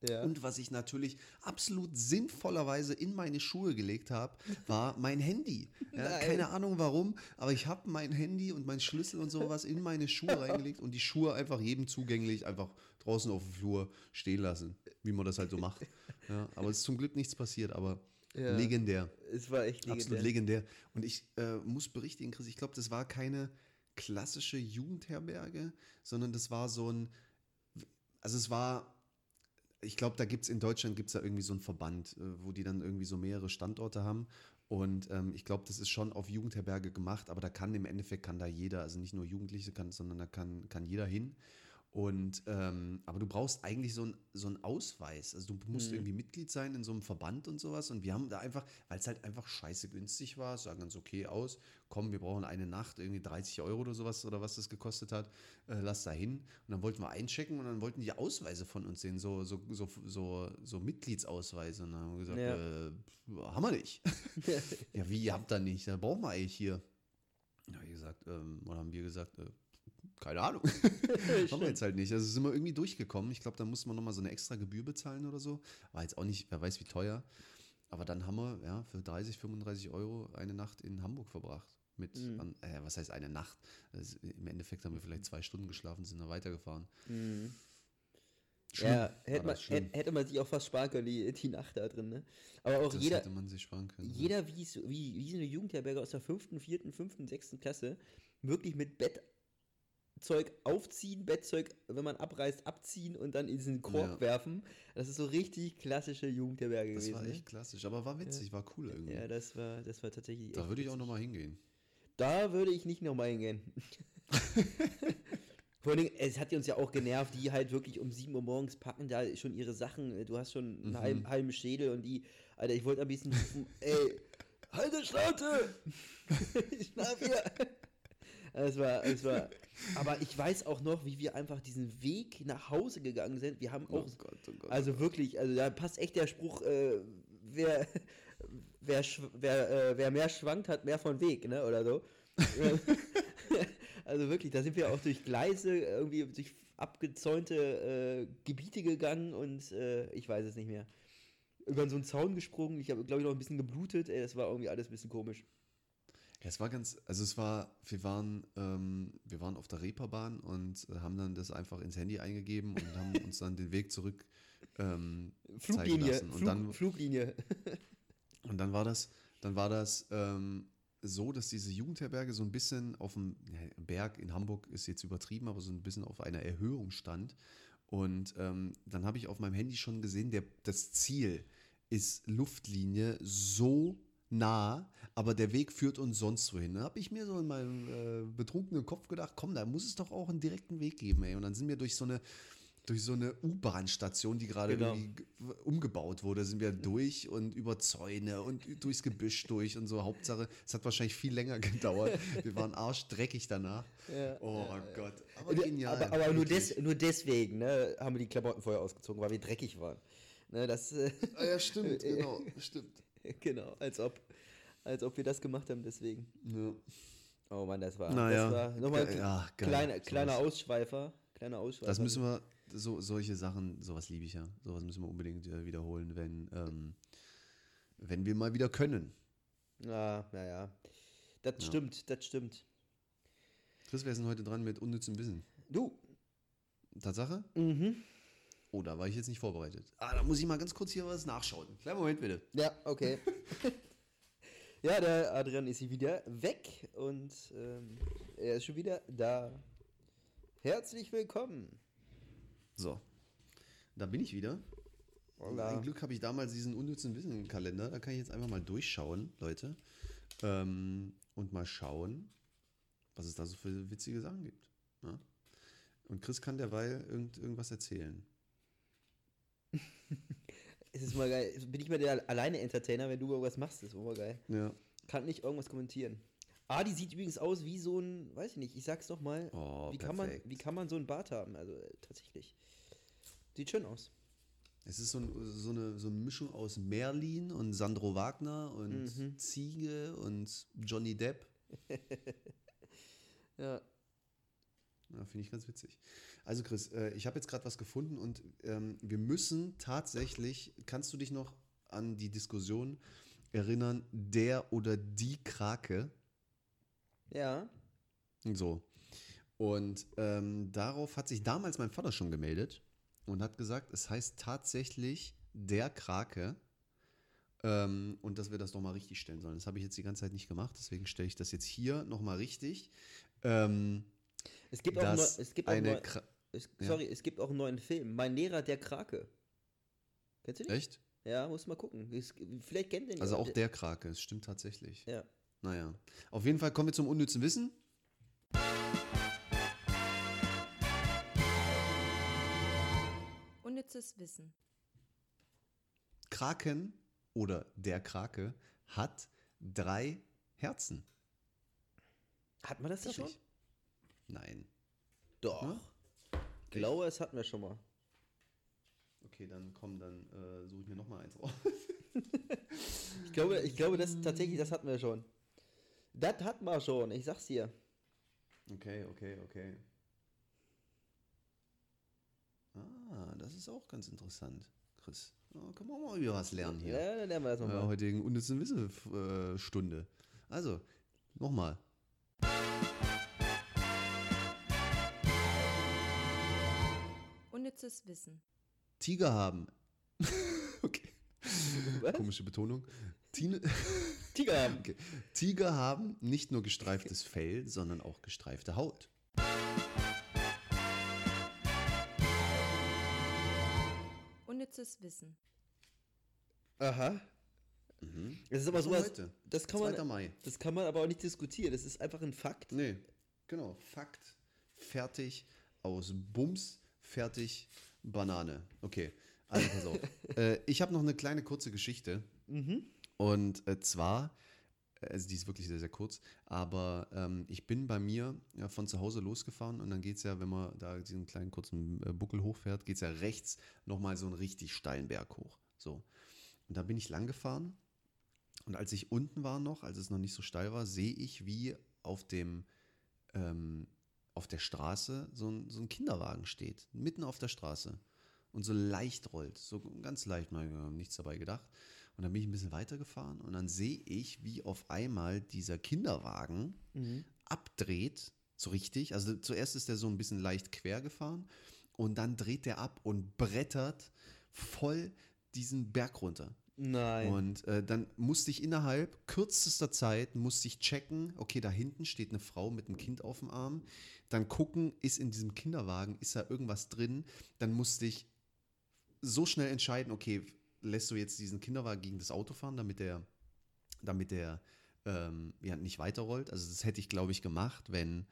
Ja. Und was ich natürlich absolut sinnvollerweise in meine Schuhe gelegt habe, war mein Handy. Ja, keine Ahnung warum, aber ich habe mein Handy und mein Schlüssel und sowas in meine Schuhe reingelegt und die Schuhe einfach jedem zugänglich einfach draußen auf dem Flur stehen lassen, wie man das halt so macht. Ja, aber es ist zum Glück nichts passiert, aber legendär. es war echt Absolut legendär. legendär. Und ich äh, muss berichtigen, Chris, ich glaube, das war keine klassische Jugendherberge, sondern das war so ein, also es war, ich glaube, da gibt es in Deutschland gibt es da irgendwie so einen Verband, äh, wo die dann irgendwie so mehrere Standorte haben. Und ähm, ich glaube, das ist schon auf Jugendherberge gemacht, aber da kann im Endeffekt kann da jeder, also nicht nur Jugendliche, kann, sondern da kann, kann jeder hin. Und ähm, aber du brauchst eigentlich so, ein, so einen Ausweis. Also du musst Mhm. irgendwie Mitglied sein in so einem Verband und sowas. Und wir haben da einfach, weil es halt einfach scheiße günstig war, sagen uns okay aus, komm, wir brauchen eine Nacht, irgendwie 30 Euro oder sowas oder was das gekostet hat, äh, lass da hin. Und dann wollten wir einchecken und dann wollten die Ausweise von uns sehen, so, so, so, so, so Mitgliedsausweise. Und dann haben wir gesagt, Ja. äh, haben wir nicht. ja, wie, habt ihr nicht? Da brauchen wir eigentlich hier. Ja, wie gesagt, ähm, oder haben wir gesagt, äh, keine Ahnung. Haben wir jetzt halt nicht. Also sind wir irgendwie durchgekommen. Ich glaube, da musste man nochmal so eine extra Gebühr bezahlen oder so. War jetzt auch nicht, wer weiß wie teuer. Aber dann haben wir ja für 30, 35 Euro eine Nacht in Hamburg verbracht. Mit, Mhm. an, äh, was heißt eine Nacht? Also Im Endeffekt haben wir vielleicht zwei Stunden geschlafen, sind dann weitergefahren. Mhm. Schlimm, Ja, hätte man, hätte, hätte man sich auch fast sparen können, die, die Nacht da drin. Ne? Aber auch das jeder, hätte man sich sparen können. jeder wie, so- wie, wie so eine Jugendherberge aus der fünften, vierten, fünften, sechsten Klasse, wirklich mit Bettzeug aufziehen, Bettzeug, wenn man abreißt, abziehen und dann in diesen Korb Ja. werfen. Das ist so richtig klassische Jugendherberge Das gewesen. war echt klassisch, aber war witzig, war cool irgendwie. ne? Ja, das war, das war tatsächlich. da würde ich auch nochmal hingehen. Da würde ich nicht nochmal hingehen. Vor allen Dingen, es hat uns ja auch genervt, die halt wirklich um 7 Uhr morgens packen da schon ihre Sachen. Du hast schon einen Mhm. halben, halben Schädel und die, Alter, ich wollte am liebsten rufen, ey, halte Schnauze! ich schlaf hier! Es war, es war, aber ich weiß auch noch, wie wir einfach diesen Weg nach Hause gegangen sind. Wir haben auch, Gott, oh Gott. also wirklich, also da passt echt der Spruch, äh, wer, wer, wer, äh, wer mehr schwankt, hat mehr von Weg, ne? Oder so. also wirklich, da sind wir auch durch Gleise, irgendwie durch abgezäunte äh, Gebiete gegangen und äh, ich weiß es nicht mehr. Über so einen Zaun gesprungen, ich habe, glaube ich, noch ein bisschen geblutet, ey, das war irgendwie alles ein bisschen komisch. Ja, es war ganz, also es war, wir waren, ähm, wir waren auf der Reeperbahn und äh, haben dann das einfach ins Handy eingegeben und haben uns dann den Weg zurück ähm, zeigen Fluglinie, lassen. Und Flug, dann, Fluglinie. und dann war das, dann war das ähm, so, dass diese Jugendherberge so ein bisschen auf dem Berg in Hamburg ist jetzt übertrieben, aber so ein bisschen auf einer Erhöhung stand. Und ähm, dann habe ich auf meinem Handy schon gesehen, der, das Ziel ist Luftlinie so nah, aber der Weg führt uns sonst wohin. Da habe ich mir so in meinem äh, betrunkenen Kopf gedacht, komm, da muss es doch auch einen direkten Weg geben, ey. Und dann sind wir durch so eine durch so eine U-Bahn-Station, die gerade Genau. umgebaut wurde, sind wir durch und über Zäune und durchs Gebüsch durch und so. Hauptsache, es hat wahrscheinlich viel länger gedauert. Wir waren arschdreckig danach. Ja, oh Gott. Aber Aber, genial. aber, aber nur, des, nur deswegen ne, haben wir die Klamotten vorher ausgezogen, weil wir dreckig waren. Ne, das, äh, Ah, ja, stimmt, genau, stimmt. genau, als ob, als ob wir das gemacht haben, deswegen. Ja. Oh Mann, das war, Naja. das war nochmal ja, kleiner, kleiner Ausschweifer. Kleiner Ausschweifer. Das müssen wir, so, solche Sachen, sowas liebe ich ja. Sowas müssen wir unbedingt äh, wiederholen, wenn, ähm, wenn wir mal wieder können. Ah, naja. Das Ja. stimmt, das stimmt. Chris, wir sind heute dran mit unnützem Wissen. Du. Tatsache? Mhm. Oh, da war ich jetzt nicht vorbereitet. Ah, da muss ich mal ganz kurz hier was nachschauen. Kleinen Moment bitte. Ja, okay. ja, der Adrian ist hier wieder weg und ähm, er ist schon wieder da. Herzlich willkommen. So. Da bin ich wieder. Hola. Ein Glück habe ich damals diesen unnützen Wissen-Kalender. Da kann ich jetzt einfach mal durchschauen, Leute. Ähm, und mal schauen, was es da so für witzige Sachen gibt. Ja? Und Chris kann derweil irgend, irgendwas erzählen. Es ist mal geil. Bin ich mal der alleine Entertainer, wenn du irgendwas machst, ist immer geil. Ja. Kann nicht irgendwas kommentieren. Ah, die sieht übrigens aus wie so ein, weiß ich nicht, ich sag's noch mal. Oh, wie, kann man, wie kann man so einen Bart haben? Also äh, tatsächlich. Sieht schön aus. Es ist so, ein, so, eine, so eine Mischung aus Merlin und Sandro Wagner und Mhm. Ziege und Johnny Depp. Ja. Ja, finde ich ganz witzig. Also Chris, äh, ich habe jetzt gerade was gefunden und ähm, wir müssen tatsächlich, kannst du dich noch an die Diskussion erinnern, der oder die Krake? Ja. So. Und ähm, darauf hat sich damals mein Vater schon gemeldet und hat gesagt, es heißt tatsächlich der Krake. Ähm, und dass wir das nochmal richtig stellen sollen. Das habe ich jetzt die ganze Zeit nicht gemacht, deswegen stelle ich das jetzt hier nochmal richtig. Ähm, Es gibt auch, dass es gibt auch eine Kra es, Ja. sorry, es gibt auch einen neuen Film. Mein Lehrer, der Krake. Kennst du den? Echt? Ja, muss mal gucken. Es, vielleicht kennt den Also auch der Krake, es stimmt tatsächlich. Ja. Naja. Auf jeden Fall kommen wir zum unnützen Wissen. Unnützes Wissen. Kraken oder der Krake hat drei Herzen. Hat man das nicht schon? Nein. Doch. Ich glaube, das hatten wir schon mal. Okay, dann komm, dann äh, suche ich mir nochmal eins raus. Ich glaube, ich glaube, das tatsächlich, das hatten wir schon. Das hatten wir schon, ich sag's dir. Okay, okay, okay. Ah, das ist auch ganz interessant, Chris. Oh, können wir auch mal wieder was lernen hier. Ja, dann lernen wir das in der nochmal. heutigen unnützen Wisse-Stunde. Also, nochmal. Unnützes Wissen. Tiger haben. okay. Was? Komische Betonung. Tine Tiger haben. okay. Tiger haben nicht nur gestreiftes Fell, sondern auch gestreifte Haut. Unnützes Wissen. Aha. Mhm. Das ist aber sowas, heute. das kann 2. man, Mai. das kann man aber auch nicht diskutieren. Das ist einfach ein Fakt. Nee, genau. Fakt. Fertig. Aus Bums. Fertig. Banane. Okay. Also pass auf. äh, ich habe noch eine kleine kurze Geschichte. Mhm. Und äh, zwar, also die ist wirklich sehr, sehr kurz, aber ähm, ich bin bei mir ja, von zu Hause losgefahren und dann geht es ja, wenn man da diesen kleinen kurzen äh, Buckel hochfährt, geht es ja rechts nochmal so einen richtig steilen Berg hoch. So. Und da bin ich lang gefahren Und als ich unten war noch, als es noch nicht so steil war, sehe ich, wie auf dem ähm, auf der Straße so ein, so ein Kinderwagen steht, mitten auf der Straße und so leicht rollt, so ganz leicht, mal nichts dabei gedacht. Und dann bin ich ein bisschen weitergefahren und dann sehe ich, wie auf einmal dieser Kinderwagen abdreht, so richtig. Also zuerst ist der so ein bisschen leicht quer gefahren und dann dreht der ab und brettert voll diesen Berg runter. Nein. Und äh, dann musste ich innerhalb kürzester Zeit, musste ich checken, okay, da hinten steht eine Frau mit einem Kind auf dem Arm. Dann gucken, ist in diesem Kinderwagen, ist da irgendwas drin? Dann musste ich so schnell entscheiden, okay, lässt du jetzt diesen Kinderwagen gegen das Auto fahren, damit der, damit der ähm, ja, nicht weiterrollt? Also das hätte ich, glaube ich, gemacht, wenn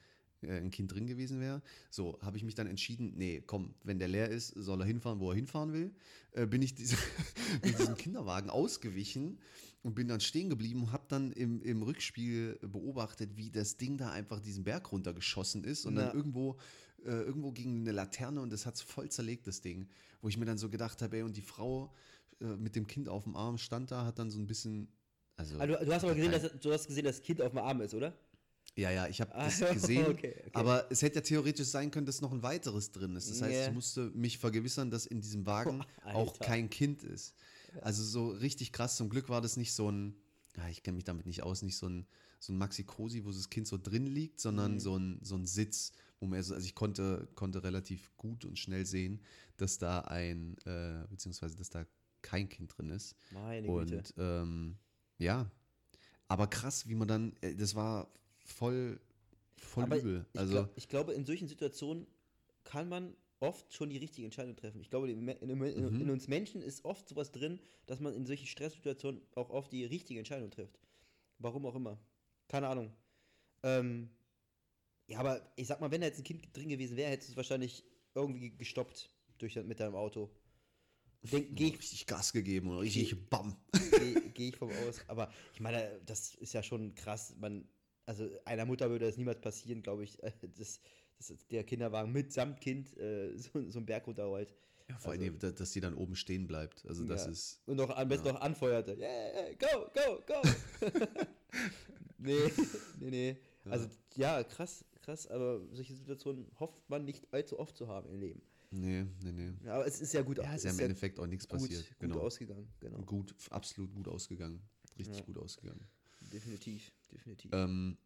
ein Kind drin gewesen wäre. So, habe ich mich dann entschieden, nee, komm, wenn der leer ist, soll er hinfahren, wo er hinfahren will. Äh, bin ich diese, bin diesem Kinderwagen ausgewichen und bin dann stehen geblieben und habe dann im, im Rückspiel beobachtet, wie das Ding da einfach diesen Berg runtergeschossen ist und Na. dann irgendwo, äh, irgendwo gegen eine Laterne und das hat voll zerlegt, das Ding. Wo ich mir dann so gedacht habe, ey, und die Frau äh, mit dem Kind auf dem Arm stand da, hat dann so ein bisschen. Also, Ah, du, hast aber gesehen, dass, du hast gesehen, dass das Kind auf dem Arm ist, oder? Ja, ja, ich habe Ah, das gesehen. okay, okay. Aber es hätte ja theoretisch sein können, dass noch ein weiteres drin ist. Das heißt, Ja. ich musste mich vergewissern, dass in diesem Wagen auch kein Kind ist. Also so richtig krass. Zum Glück war das nicht so ein, ja, ich kenne mich damit nicht aus, nicht so ein, so ein Maxi Cosi, wo das Kind so drin liegt, sondern Mhm. so, ein, so ein Sitz, wo man so, also ich konnte, konnte relativ gut und schnell sehen, dass da ein, äh, beziehungsweise dass da kein Kind drin ist. Meine Güte. Und ähm, ja, aber krass, wie man dann, äh, das war voll, voll Aber übel. Ich, Also, glaub, ich glaube, in solchen Situationen kann man oft schon die richtige Entscheidung treffen. Ich glaube, in, in, in, Mhm. uns Menschen ist oft sowas drin, dass man in solchen Stresssituationen auch oft die richtige Entscheidung trifft. Warum auch immer. Keine Ahnung. Ähm, ja, aber ich sag mal, wenn da jetzt ein Kind drin gewesen wäre, hättest du es wahrscheinlich irgendwie gestoppt durch, mit deinem Auto. Denk- Gehe ich, richtig Gas gegeben und richtig Bam. geh, geh ich vom aus. Aber ich meine, das ist ja schon krass. Man, also einer Mutter würde das niemals passieren, glaube ich, äh, dass, dass der Kinderwagen mitsamt Kind äh, so, so einen Berg runterrollt. Ja, vor Also- allem, da- dass die dann oben stehen bleibt. Also, das Ja. ist. Und noch am besten noch anfeuerte. Yeah, go, go, go. nee, nee, nee. Also ja, krass, krass, aber solche Situationen hofft man nicht allzu oft zu haben im Leben. Nee, nee, nee. Ja, aber es ist ja gut, Ja, ist ja im Endeffekt auch nichts gut, passiert. gut genau. ausgegangen. Genau. Gut, absolut gut ausgegangen. Richtig Ja. gut ausgegangen. Definitiv, definitiv. Ähm,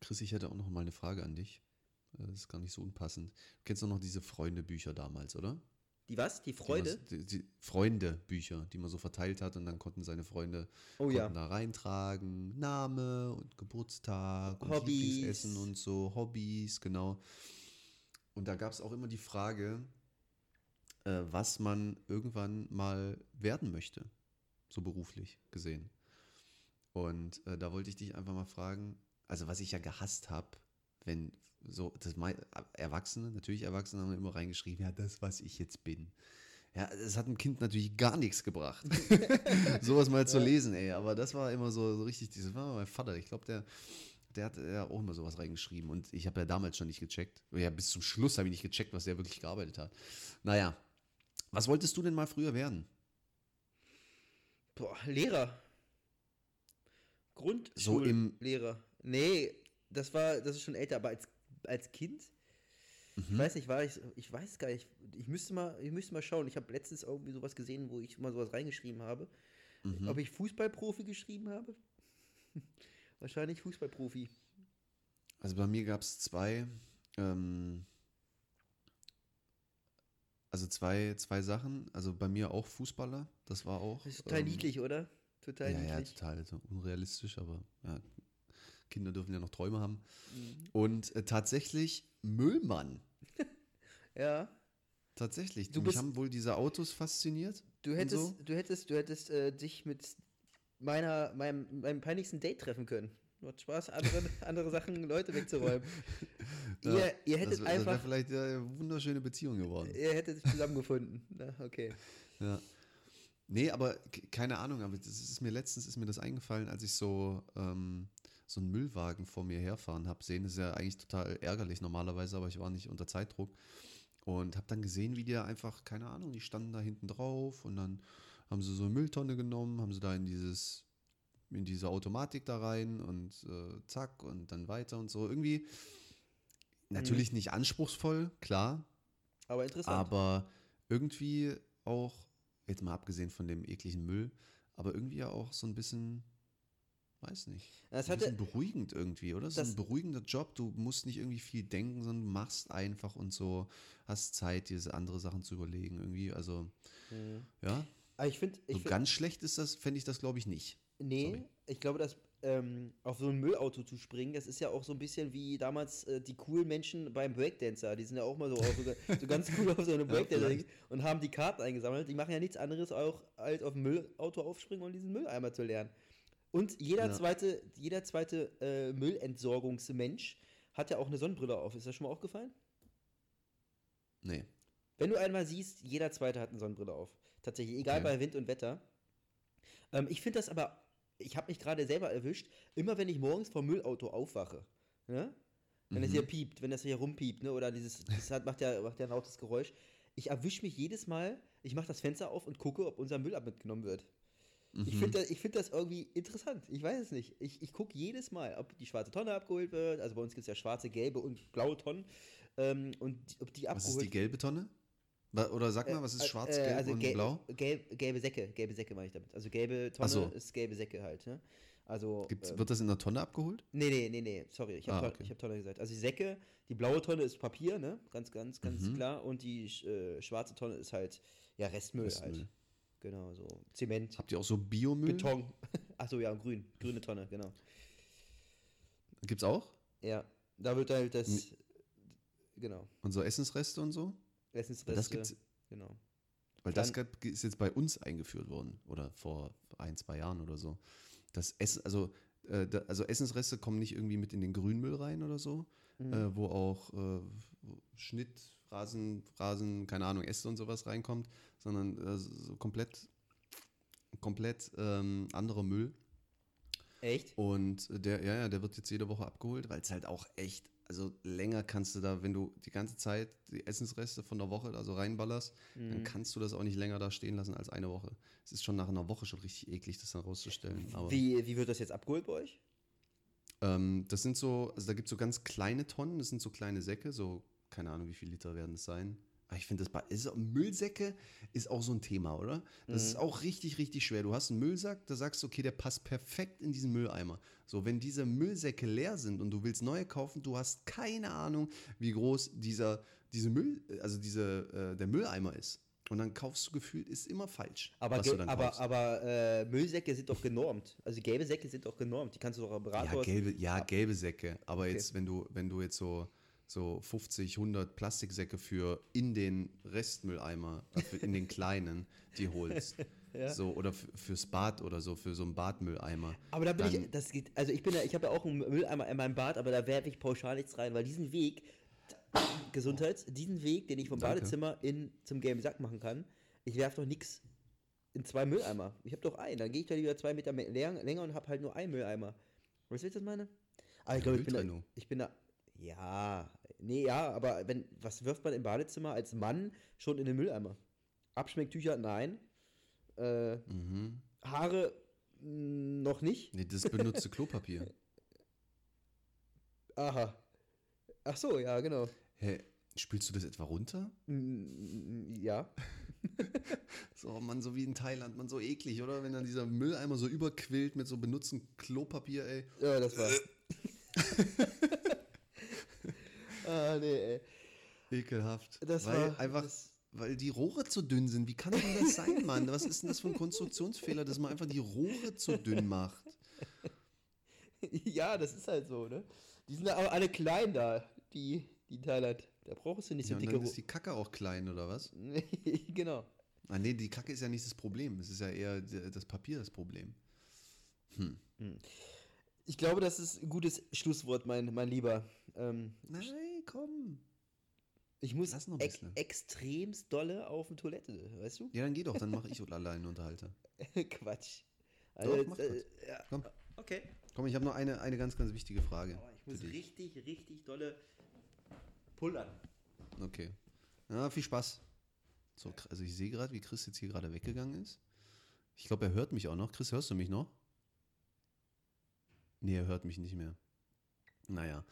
Chris, ich hätte auch noch mal eine Frage an dich. Äh, Das ist gar nicht so unpassend. Du kennst doch noch diese Freunde-Bücher damals, oder? Die was? Die Freude? Die, die Freunde-Bücher, die man so verteilt hat und dann konnten seine Freunde Oh konnten ja. da reintragen. Name und Geburtstag und Hobbys. Lieblingsessen und so, Hobbys, genau. Und da gab es auch immer die Frage, äh, was man irgendwann mal werden möchte, so beruflich gesehen. Und äh, da wollte ich dich einfach mal fragen, also was ich ja gehasst habe, wenn so, das mei- Erwachsene, natürlich Erwachsene haben immer reingeschrieben, ja, das, was ich jetzt bin. Ja, das hat dem Kind natürlich gar nichts gebracht. Sowas mal zu lesen, ey. Aber das war immer so, so richtig, das war mein Vater. Ich glaube, der, der hat ja auch immer sowas reingeschrieben. Und ich habe ja damals schon nicht gecheckt. Ja, bis zum Schluss habe ich nicht gecheckt, was der wirklich gearbeitet hat. Naja, was wolltest du denn mal früher werden? Boah, Lehrer. So im- Grundschullehrer. nee, das war, das ist schon älter, aber als, als Kind, Mhm. ich weiß nicht, war ich, ich weiß gar nicht, ich müsste mal, ich müsste mal schauen. Ich habe letztens irgendwie sowas gesehen, wo ich mal sowas reingeschrieben habe. Mhm. Ob ich Fußballprofi geschrieben habe? Wahrscheinlich Fußballprofi. Also bei mir gab es zwei, ähm, also zwei, zwei Sachen. Also bei mir auch Fußballer, das war auch. Das ist total ähm, niedlich, oder? Total Ja, ja, total so unrealistisch, aber ja, Kinder dürfen ja noch Träume haben. Mhm. Und äh, tatsächlich Müllmann. Ja. Tatsächlich. Du Mich bist- haben wohl diese Autos fasziniert. Du hättest, so? du hättest, du hättest äh, dich mit meiner, meinem, meinem peinlichsten Date treffen können. Macht Spaß, andere, andere Sachen, Leute wegzuräumen. Ja, ihr, ihr hättet das, wär- Das wäre einfach, vielleicht eine wunderschöne Beziehung geworden. ihr hättet zusammengefunden. Na, okay. Ja. Nee, aber keine Ahnung, aber das ist mir letztens ist mir das eingefallen, als ich so, ähm, so einen Müllwagen vor mir herfahren habe sehen. Das ist ja eigentlich total ärgerlich normalerweise, aber ich war nicht unter Zeitdruck. Und habe dann gesehen, wie die einfach, keine Ahnung, die standen da hinten drauf und dann haben sie so eine Mülltonne genommen, haben sie da in dieses, in diese Automatik da rein und äh, zack und dann weiter und so. Irgendwie natürlich nicht anspruchsvoll, klar, Aber interessant. aber irgendwie auch, jetzt mal abgesehen von dem ekligen Müll, aber irgendwie ja auch so ein bisschen, weiß nicht, Das ein hatte- beruhigend irgendwie, oder? Das ist das- ein beruhigender Job, du musst nicht irgendwie viel denken, sondern du machst einfach und so, hast Zeit, dir andere Sachen zu überlegen irgendwie, also, ja, Aber ich finde, so find, ganz schlecht ist das, fände ich das glaube ich nicht. nee, sorry. ich glaube, dass ähm, auf so ein Müllauto zu springen, das ist ja auch so ein bisschen wie damals äh, die coolen Menschen beim Breakdancer. Die sind ja auch mal so, so, so ganz cool auf so einem Breakdancer vielleicht. und haben die Karten eingesammelt. Die machen ja nichts anderes auch, als auf ein Müllauto aufspringen und diesen Mülleimer zu lernen. Und jeder Ja. zweite, jeder zweite äh, Müllentsorgungsmensch hat ja auch eine Sonnenbrille auf. Ist das schon mal aufgefallen? Nee. Wenn du einmal siehst, jeder zweite hat eine Sonnenbrille auf. Tatsächlich, egal Okay. bei Wind und Wetter. Ähm, ich finde das aber, ich habe mich gerade selber erwischt, immer wenn ich morgens vom Müllauto aufwache, ne? wenn es Mhm. hier piept, wenn das hier rumpiept, ne? oder dieses, das hat, macht, ja, macht ja ein lautes Geräusch, ich erwische mich jedes Mal, ich mache das Fenster auf und gucke, ob unser Müll mitgenommen wird. Ich Mhm. finde das, ich find das irgendwie interessant. Ich weiß es nicht. Ich, ich gucke jedes Mal, ob die schwarze Tonne abgeholt wird. Also bei uns gibt es ja schwarze, gelbe und blaue Tonnen. Ähm, und die- ob die Was abgeholt ist die gelbe Tonne? Oder sag mal, was ist äh, schwarz, äh, gelb also und gel- blau? Gelb, gelbe Säcke, gelbe Säcke meine ich damit. Also gelbe Tonne so. ist gelbe Säcke halt, ne? Also. Ähm, wird das in der Tonne abgeholt? nee, nee, nee, nee, sorry, ich habe Ah, Tonne, okay. hab Tonne gesagt. Also die Säcke, die blaue Tonne ist Papier, ne? Ganz, ganz, ganz Mhm. klar. Und die äh, schwarze Tonne ist halt, ja, Restmüll, Restmüll. halt. Genau, so Zement, Habt ihr auch so Biomüll? Beton. Achso, ja, grün. Grüne Tonne, genau. Gibt's auch? Ja, da wird halt das, genau, Und so Essensreste und so? Essensreste, Das gibt's, genau. weil das Dann- gab- ist jetzt bei uns eingeführt worden. Oder vor ein, zwei Jahren oder so. Das Essen, also, äh, da, also Essensreste kommen nicht irgendwie mit in den Grünmüll rein oder so, Mhm. äh, wo auch äh, Schnitt, Rasen, Rasen, keine Ahnung, Äste und sowas reinkommt, sondern äh, so komplett, komplett ähm, anderer Müll. Echt? Und der, ja, ja, der wird jetzt jede Woche abgeholt, weil es halt auch echt, also länger kannst du da, wenn du die ganze Zeit die Essensreste von der Woche da so reinballerst, dann kannst du das auch nicht länger da stehen lassen als eine Woche. Es ist schon nach einer Woche schon richtig eklig, das dann rauszustellen. Aber Wie, wie wird das jetzt abgeholt bei euch? ähm, das sind so, also da gibt es so ganz kleine Tonnen, das sind so kleine Säcke, so, keine Ahnung, wie viel Liter werden es sein. Aber ich finde, das ist, Müllsäcke ist auch so ein Thema, oder? Das ist auch richtig, richtig schwer. Du hast einen Müllsack, da sagst du, okay, der passt perfekt in diesen Mülleimer. So, wenn diese Müllsäcke leer sind und du willst neue kaufen, du hast keine Ahnung, wie groß dieser, diese Müll, also diese, äh, der Mülleimer ist. Und dann kaufst du gefühlt, ist immer falsch. Aber, aber, aber äh, Müllsäcke sind doch genormt. Also gelbe Säcke sind doch genormt. Die kannst du doch am Ja, gelbe, ja, gelbe Säcke. Aber Okay. jetzt, wenn du, wenn du jetzt so, so 50, 100 Plastiksäcke für in den Restmülleimer, in den kleinen, die holst. So, oder fürs Bad oder so, für so einen Badmülleimer. Aber da bin dann, ich, das geht, also ich bin ja, ich habe ja auch einen Mülleimer in meinem Bad, aber da werfe ich pauschal nichts rein, weil diesen Weg, Gesundheit, diesen Weg, den ich vom Danke. Badezimmer in, zum gelben Sack machen kann, ich werfe doch nichts in zwei Mülleimer. Ich habe doch einen, dann gehe ich da lieber zwei Meter mehr, länger, und habe halt nur einen Mülleimer. Weißt du, wie ich das meine? Aber ich glaube, ich bin da, ich bin da, ja, nee, ja, aber wenn, was wirft man im Badezimmer als Mann schon in den Mülleimer? Abschmecktücher, nein. Äh, Mhm. Haare mh, noch nicht. Nee, das benutzte Klopapier. Aha. Ach so, ja, genau. Hä, spülst du das etwa runter? Mm, Ja. So, man, so wie in Thailand, man, so eklig, oder? Wenn dann dieser Mülleimer so überquillt mit so benutztem Klopapier, ey. Ja, das war. ah, nee, ey. Ekelhaft. Das weil war- einfach, das- weil die Rohre zu dünn sind. Wie kann denn das sein, Mann? Was ist denn das für ein Konstruktionsfehler, dass man einfach die Rohre zu dünn macht? Ja, das ist halt so, ne? Die sind aber alle klein da, die, die in Thailand. Da brauchst du nicht so Ja, dicke dann Ro- ist die Kacke auch klein, oder was? Genau. Ah, nee, die Kacke ist ja nicht das Problem. Es ist ja eher das Papier das Problem. Ich glaube, das ist ein gutes Schlusswort, mein, mein Lieber. Ähm, Nein, komm. ich muss Lass noch ein bisschen. extremst dolle auf die Toilette, weißt du? Ja, dann geh doch, dann mache ich alleine einen Unterhalter. Quatsch. Doch, mach äh, ja. Komm. Okay. Komm, ich habe noch eine, eine ganz, ganz wichtige Frage. Oh, ich für muss dich. richtig, richtig dolle pullern. Okay. Ja, viel Spaß. So, also ich sehe gerade, wie Chris jetzt hier gerade weggegangen ist. Ich glaube, er hört mich auch noch. Chris, hörst du mich noch? Nee, er hört mich nicht mehr. Naja,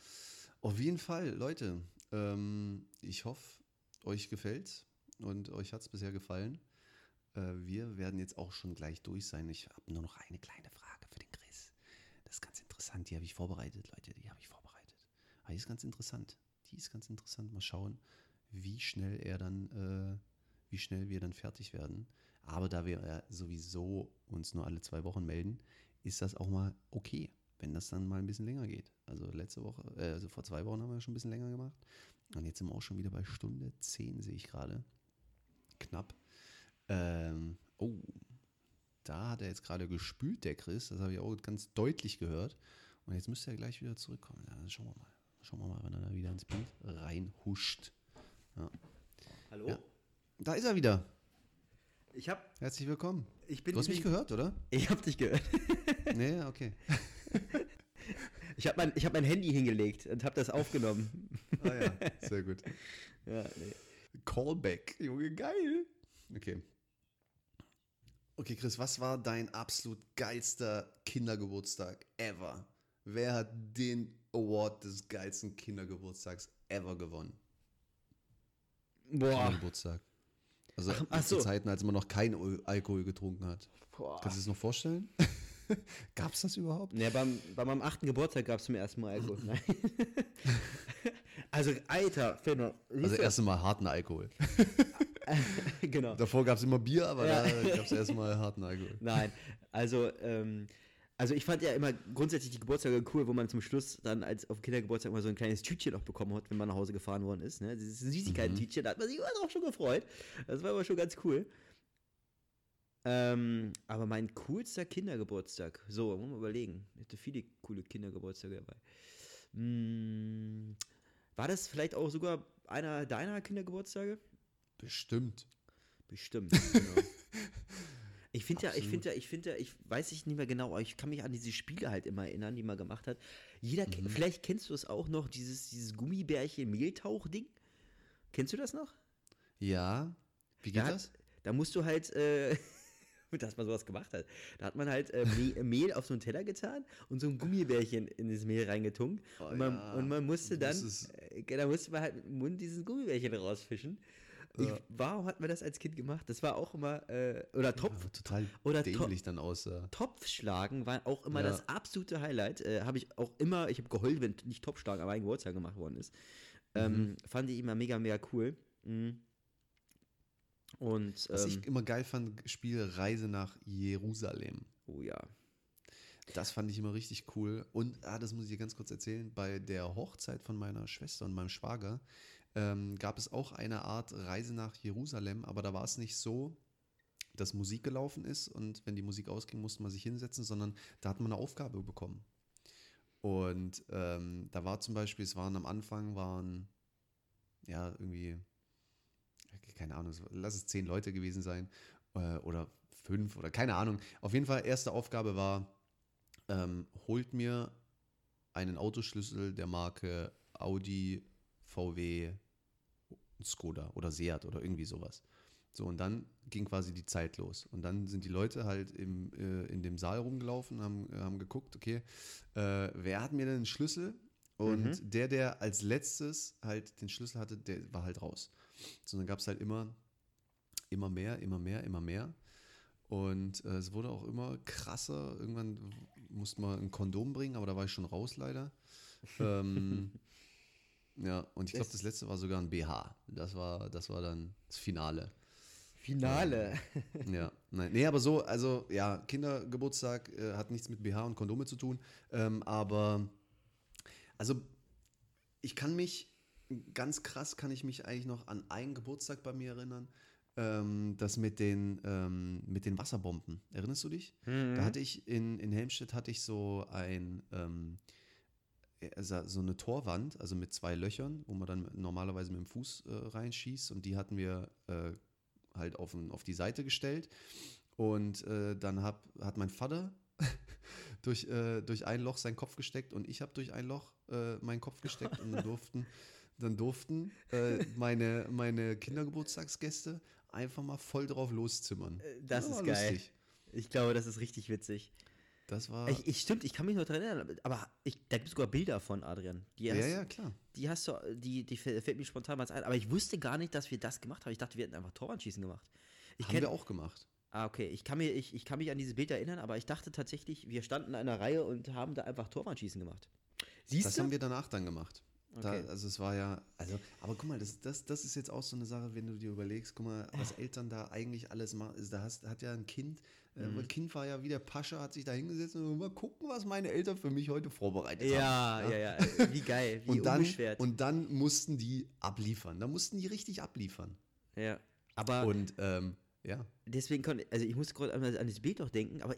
auf jeden Fall, Leute, ähm, ich hoffe, euch gefällt's und euch hat's bisher gefallen. Äh, wir werden jetzt auch schon gleich durch sein. Ich habe nur noch eine kleine Frage für den Chris. Das ist ganz interessant. Die habe ich vorbereitet, Leute. Die habe ich vorbereitet. Aber die ist ganz interessant. Die ist ganz interessant. Mal schauen, wie schnell er dann, äh, wie schnell wir dann fertig werden. Aber da wir ja sowieso uns nur alle zwei Wochen melden, ist das auch mal okay, wenn das dann mal ein bisschen länger geht. Also letzte Woche, äh, also vor zwei Wochen haben wir schon ein bisschen länger gemacht. Und jetzt sind wir auch schon wieder bei Stunde 10, sehe ich gerade. Knapp. Ähm, oh, da hat er jetzt gerade gespült, der Chris. Das habe ich auch ganz deutlich gehört. Und jetzt müsste er gleich wieder zurückkommen. Ja, schauen wir mal. Schauen wir mal, wenn er da wieder ins Bild reinhuscht. Ja. Hallo? Ja. Da ist er wieder. Ich hab, Herzlich willkommen. ich bin Du hast mich gehört, oder? Ich hab dich gehört. Nee, okay. Ich habe mein, ich hab mein Handy hingelegt und habe das aufgenommen. Ah ja, sehr gut. Ja, nee. Callback, Junge, geil. Okay. Okay, Chris, was war dein absolut geilster Kindergeburtstag ever? Wer hat den Award des geilsten Kindergeburtstags ever gewonnen? Boah. Kindergeburtstag. Also Ach, ach zu so. Zeiten, als man noch kein Al- Alkohol getrunken hat. Boah. Kannst du dir das noch vorstellen? Gab es das überhaupt? Ja, beim, bei meinem achten Geburtstag gab es zum ersten Mal Alkohol. Nein. also, Alter, siehst Also erst einmal harten Alkohol. genau. Davor gab es immer Bier, aber Ja. da gab es erstmal harten Alkohol. Nein, also, ähm, also ich fand ja immer grundsätzlich die Geburtstage cool, wo man zum Schluss dann als auf dem Kindergeburtstag mal so ein kleines Tütchen noch bekommen hat, wenn man nach Hause gefahren worden ist. Ne? Dieses Süßigkeiten-Tütchen, da hat man sich immer auch schon gefreut. Das war aber schon ganz cool. Ähm, aber mein coolster Kindergeburtstag, so, muss man überlegen. Ich hatte viele coole Kindergeburtstage dabei. Hm, war das vielleicht auch sogar einer deiner Kindergeburtstage? Bestimmt. Bestimmt, genau. Ich finde ja, ich finde ja, ich finde ja, ich weiß ich nicht mehr genau, aber ich kann mich an diese Spiele halt immer erinnern, die man gemacht hat. Jeder, ke- vielleicht kennst du es auch noch, dieses, dieses Gummibärchen-Mehltauch-Ding. Kennst du das noch? Ja. Wie geht Da das? Da musst du halt, äh, dass man sowas gemacht hat. Da hat man halt äh, Me Mehl auf so einen Teller getan und so ein Gummibärchen in das Mehl reingetunkt. Oh und, man, ja, und man musste dann, äh, da musste man halt mit dem Mund dieses Gummibärchen rausfischen. Ich, Ja. warum hat man das als Kind gemacht? Das war auch immer, äh, oder Topf, Aber total oder dämlich dann aussah. Topfschlagen war auch immer Ja. das absolute Highlight. Äh, habe ich auch immer, ich habe geheult, wenn nicht Topfschlagen an meinem Geburtstag gemacht worden ist. Mhm. Ähm, fand ich immer mega, mega cool. Mhm. Und, Was ähm, ich immer geil fand, Spiel Reise nach Jerusalem. oh ja. Das fand ich immer richtig cool. Und, ah, das muss ich dir ganz kurz erzählen, bei der Hochzeit von meiner Schwester und meinem Schwager ähm, gab es auch eine Art Reise nach Jerusalem, aber da war es nicht so, dass Musik gelaufen ist und wenn die Musik ausging, musste man sich hinsetzen, sondern da hat man eine Aufgabe bekommen. Und ähm, da war zum Beispiel, es waren am Anfang, waren ja irgendwie, keine Ahnung, lass es zehn Leute gewesen sein äh, oder fünf oder keine Ahnung. Auf jeden Fall, erste Aufgabe war, ähm, holt mir einen Autoschlüssel der Marke Audi, VW, Skoda oder Seat oder irgendwie sowas. So, und dann ging quasi die Zeit los. Und dann sind die Leute halt im, äh, in dem Saal rumgelaufen, haben, haben geguckt, okay, äh, wer hat mir denn einen Schlüssel? Und der, der als letztes halt den Schlüssel hatte, der war halt raus. So, dann gab es halt immer, immer mehr, immer mehr, immer mehr. Und äh, es wurde auch immer krasser. Irgendwann musste man ein Kondom bringen, aber da war ich schon raus leider. ähm, ja, und ich glaube, Das- letzte war sogar ein BH. Das war, das war dann das Finale. Finale. Ja, nein, nee, aber so, also ja, Kindergeburtstag äh, hat nichts mit BH und Kondome zu tun, ähm, aber also ich kann mich, ganz krass kann ich mich eigentlich noch an einen Geburtstag bei mir erinnern, ähm, das mit den, ähm, mit den Wasserbomben. Erinnerst du dich? Da hatte ich in, in Helmstedt hatte ich so ein, ähm, so eine Torwand, also mit zwei Löchern, wo man dann normalerweise mit dem Fuß äh, reinschießt und die hatten wir äh, halt auf, auf die Seite gestellt. Und äh, dann hab, hat mein Vater durch, äh, durch ein Loch seinen Kopf gesteckt und ich habe durch ein Loch äh, meinen Kopf gesteckt und dann durften, dann durften äh, meine, meine Kindergeburtstagsgäste einfach mal voll drauf loszimmern. Äh, das war ist geil. Ich glaube, das ist richtig witzig. Das war. Ich, ich, stimmt, ich kann mich noch daran erinnern, aber ich, da gibt es sogar Bilder von Adrian. Die ja, hast, ja, klar. Die hast du, die, die fällt mir spontan mal ein. Aber ich wusste gar nicht, dass wir das gemacht haben. Ich dachte, wir hätten einfach Torwandschießen gemacht. Ich Haben kenn- wir auch gemacht. Ah, okay. Ich kann, mir, ich, ich kann mich an dieses Bild erinnern, aber ich dachte tatsächlich, wir standen in einer Reihe und haben da einfach Torwandschießen gemacht. Siehst Das du? haben wir danach dann gemacht. Da, Okay. also es war ja, also, aber guck mal, das, das, das ist jetzt auch so eine Sache, wenn du dir überlegst, guck mal, was Eltern da eigentlich alles machen. Also da hast, hat ja ein Kind, äh, Mhm. das Kind war ja wie der Pascha, hat sich da hingesetzt und mal gucken, was meine Eltern für mich heute vorbereitet ja, haben. ja, ja, Wie geil, wie Und dann, und dann mussten die abliefern. Da mussten die richtig abliefern. ja. Aber Und ähm, ja, deswegen konnte, also ich musste gerade an, an das Bild noch denken, aber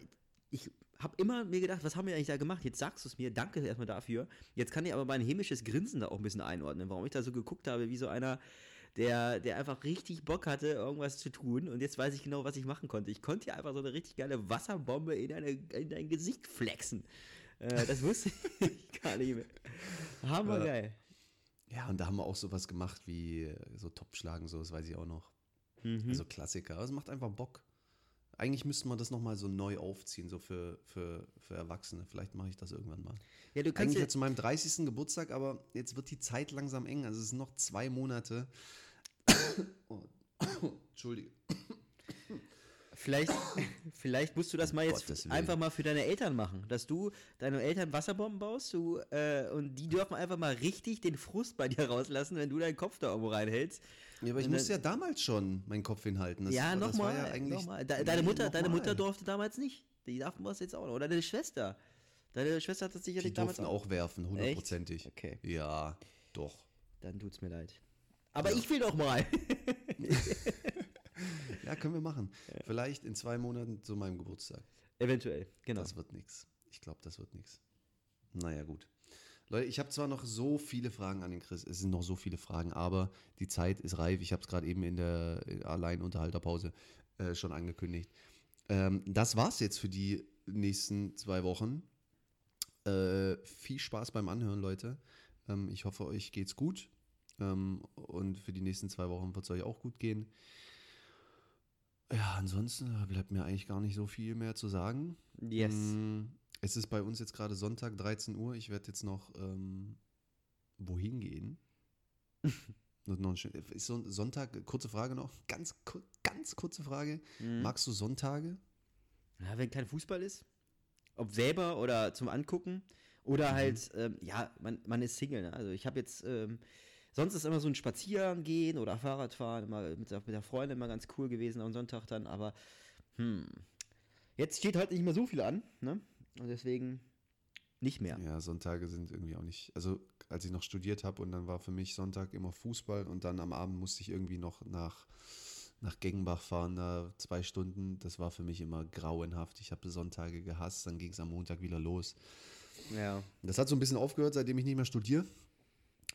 ich habe immer mir gedacht, was haben wir eigentlich da gemacht? Jetzt sagst du es mir, danke erstmal dafür. Jetzt kann ich aber mein hämisches Grinsen da auch ein bisschen einordnen, warum ich da so geguckt habe, wie so einer, der, der einfach richtig Bock hatte, irgendwas zu tun und jetzt weiß ich genau, was ich machen konnte. Ich konnte ja einfach so eine richtig geile Wasserbombe in, eine, in dein Gesicht flexen. Äh, das wusste ich gar nicht mehr. Hammergeil. ja, und da haben wir auch sowas gemacht wie so Topfschlagen, so, das weiß ich auch noch. Mhm. Also Klassiker. Aber es macht einfach Bock. Eigentlich müsste man das nochmal so neu aufziehen, so für, für, für Erwachsene. Vielleicht mache ich das irgendwann mal. Ja, du kannst Eigentlich ja, zu meinem 30. Geburtstag, aber jetzt wird die Zeit langsam eng. Also es sind noch zwei Monate. Oh, Entschuldige. Vielleicht, vielleicht musst du das mal jetzt einfach mal für deine Eltern machen, dass du deinen Eltern Wasserbomben baust du, äh, und die dürfen einfach mal richtig den Frust bei dir rauslassen, wenn du deinen Kopf da irgendwo reinhältst. Ja, aber ich Und musste ja damals schon meinen Kopf hinhalten. Das ja, nochmal. ja eigentlich- noch. De deine, Mutter, deine nochmal. Mutter durfte damals nicht. Die darf das jetzt auch noch. Oder deine Schwester. Deine Schwester hat das Die sicherlich damals durften auch werfen, hundertprozentig. Okay. Ja, doch. Dann tut's mir leid. Aber ich will doch mal. Ja, können wir machen. Vielleicht in zwei Monaten zu meinem Geburtstag. Eventuell, genau. Das wird nichts. Ich glaube, das wird nichts. Naja, gut. Leute, ich habe zwar noch so viele Fragen an den Chris, es sind noch so viele Fragen, aber die Zeit ist reif. Ich habe es gerade eben in der äh, Alleinunterhalterpause äh, schon angekündigt. Ähm, das war's jetzt für die nächsten zwei Wochen. Äh, viel Spaß beim Anhören, Leute. Ähm, ich hoffe, euch geht's gut. Ähm, und für die nächsten zwei Wochen wird es euch auch gut gehen. Ja, ansonsten bleibt mir eigentlich gar nicht so viel mehr zu sagen. yes. Mm, Es ist bei uns jetzt gerade Sonntag, 13 Uhr. Ich werde jetzt noch ähm, wohin gehen? Ist Sonntag, kurze Frage noch, ganz, ganz kurze Frage. Mhm. Magst du Sonntage? Ja, wenn kein Fußball ist, ob selber oder zum Angucken oder halt, ähm, ja, man, man ist Single. Ne? Also ich habe jetzt, ähm, sonst ist immer so ein Spazieren gehen oder Fahrradfahren immer mit der, mit der Freundin immer ganz cool gewesen am Sonntag dann, aber hm, jetzt steht halt nicht mehr so viel an, ne? Und deswegen nicht mehr. Ja, Sonntage sind irgendwie auch nicht. Also, als ich noch studiert habe und dann war für mich Sonntag immer Fußball und dann am Abend musste ich irgendwie noch nach, nach Gengenbach fahren, da zwei Stunden. Das war für mich immer grauenhaft. Ich habe Sonntage gehasst, dann ging es am Montag wieder los. Ja. Das hat so ein bisschen aufgehört, seitdem ich nicht mehr studiere.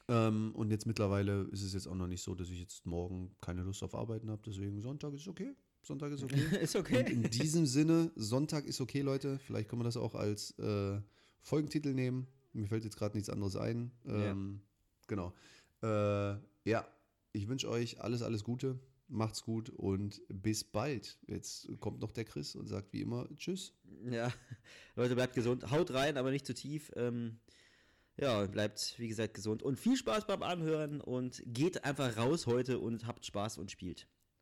Ähm, und jetzt mittlerweile ist es jetzt auch noch nicht so, dass ich jetzt morgen keine Lust auf Arbeiten habe. Deswegen Sonntag ist okay. Sonntag ist okay. ist Und okay. in diesem Sinne, Sonntag ist okay, Leute. Vielleicht können wir das auch als äh, Folgentitel nehmen. Mir fällt jetzt gerade nichts anderes ein. Ähm, Genau. Äh, ja, ich wünsche euch alles, alles Gute. Macht's gut und bis bald. Jetzt kommt noch der Chris und sagt wie immer Tschüss. Ja, Leute, bleibt gesund. Haut rein, aber nicht zu tief. Ähm, ja, und bleibt, wie gesagt, gesund. Und viel Spaß beim Anhören und geht einfach raus heute und habt Spaß und spielt.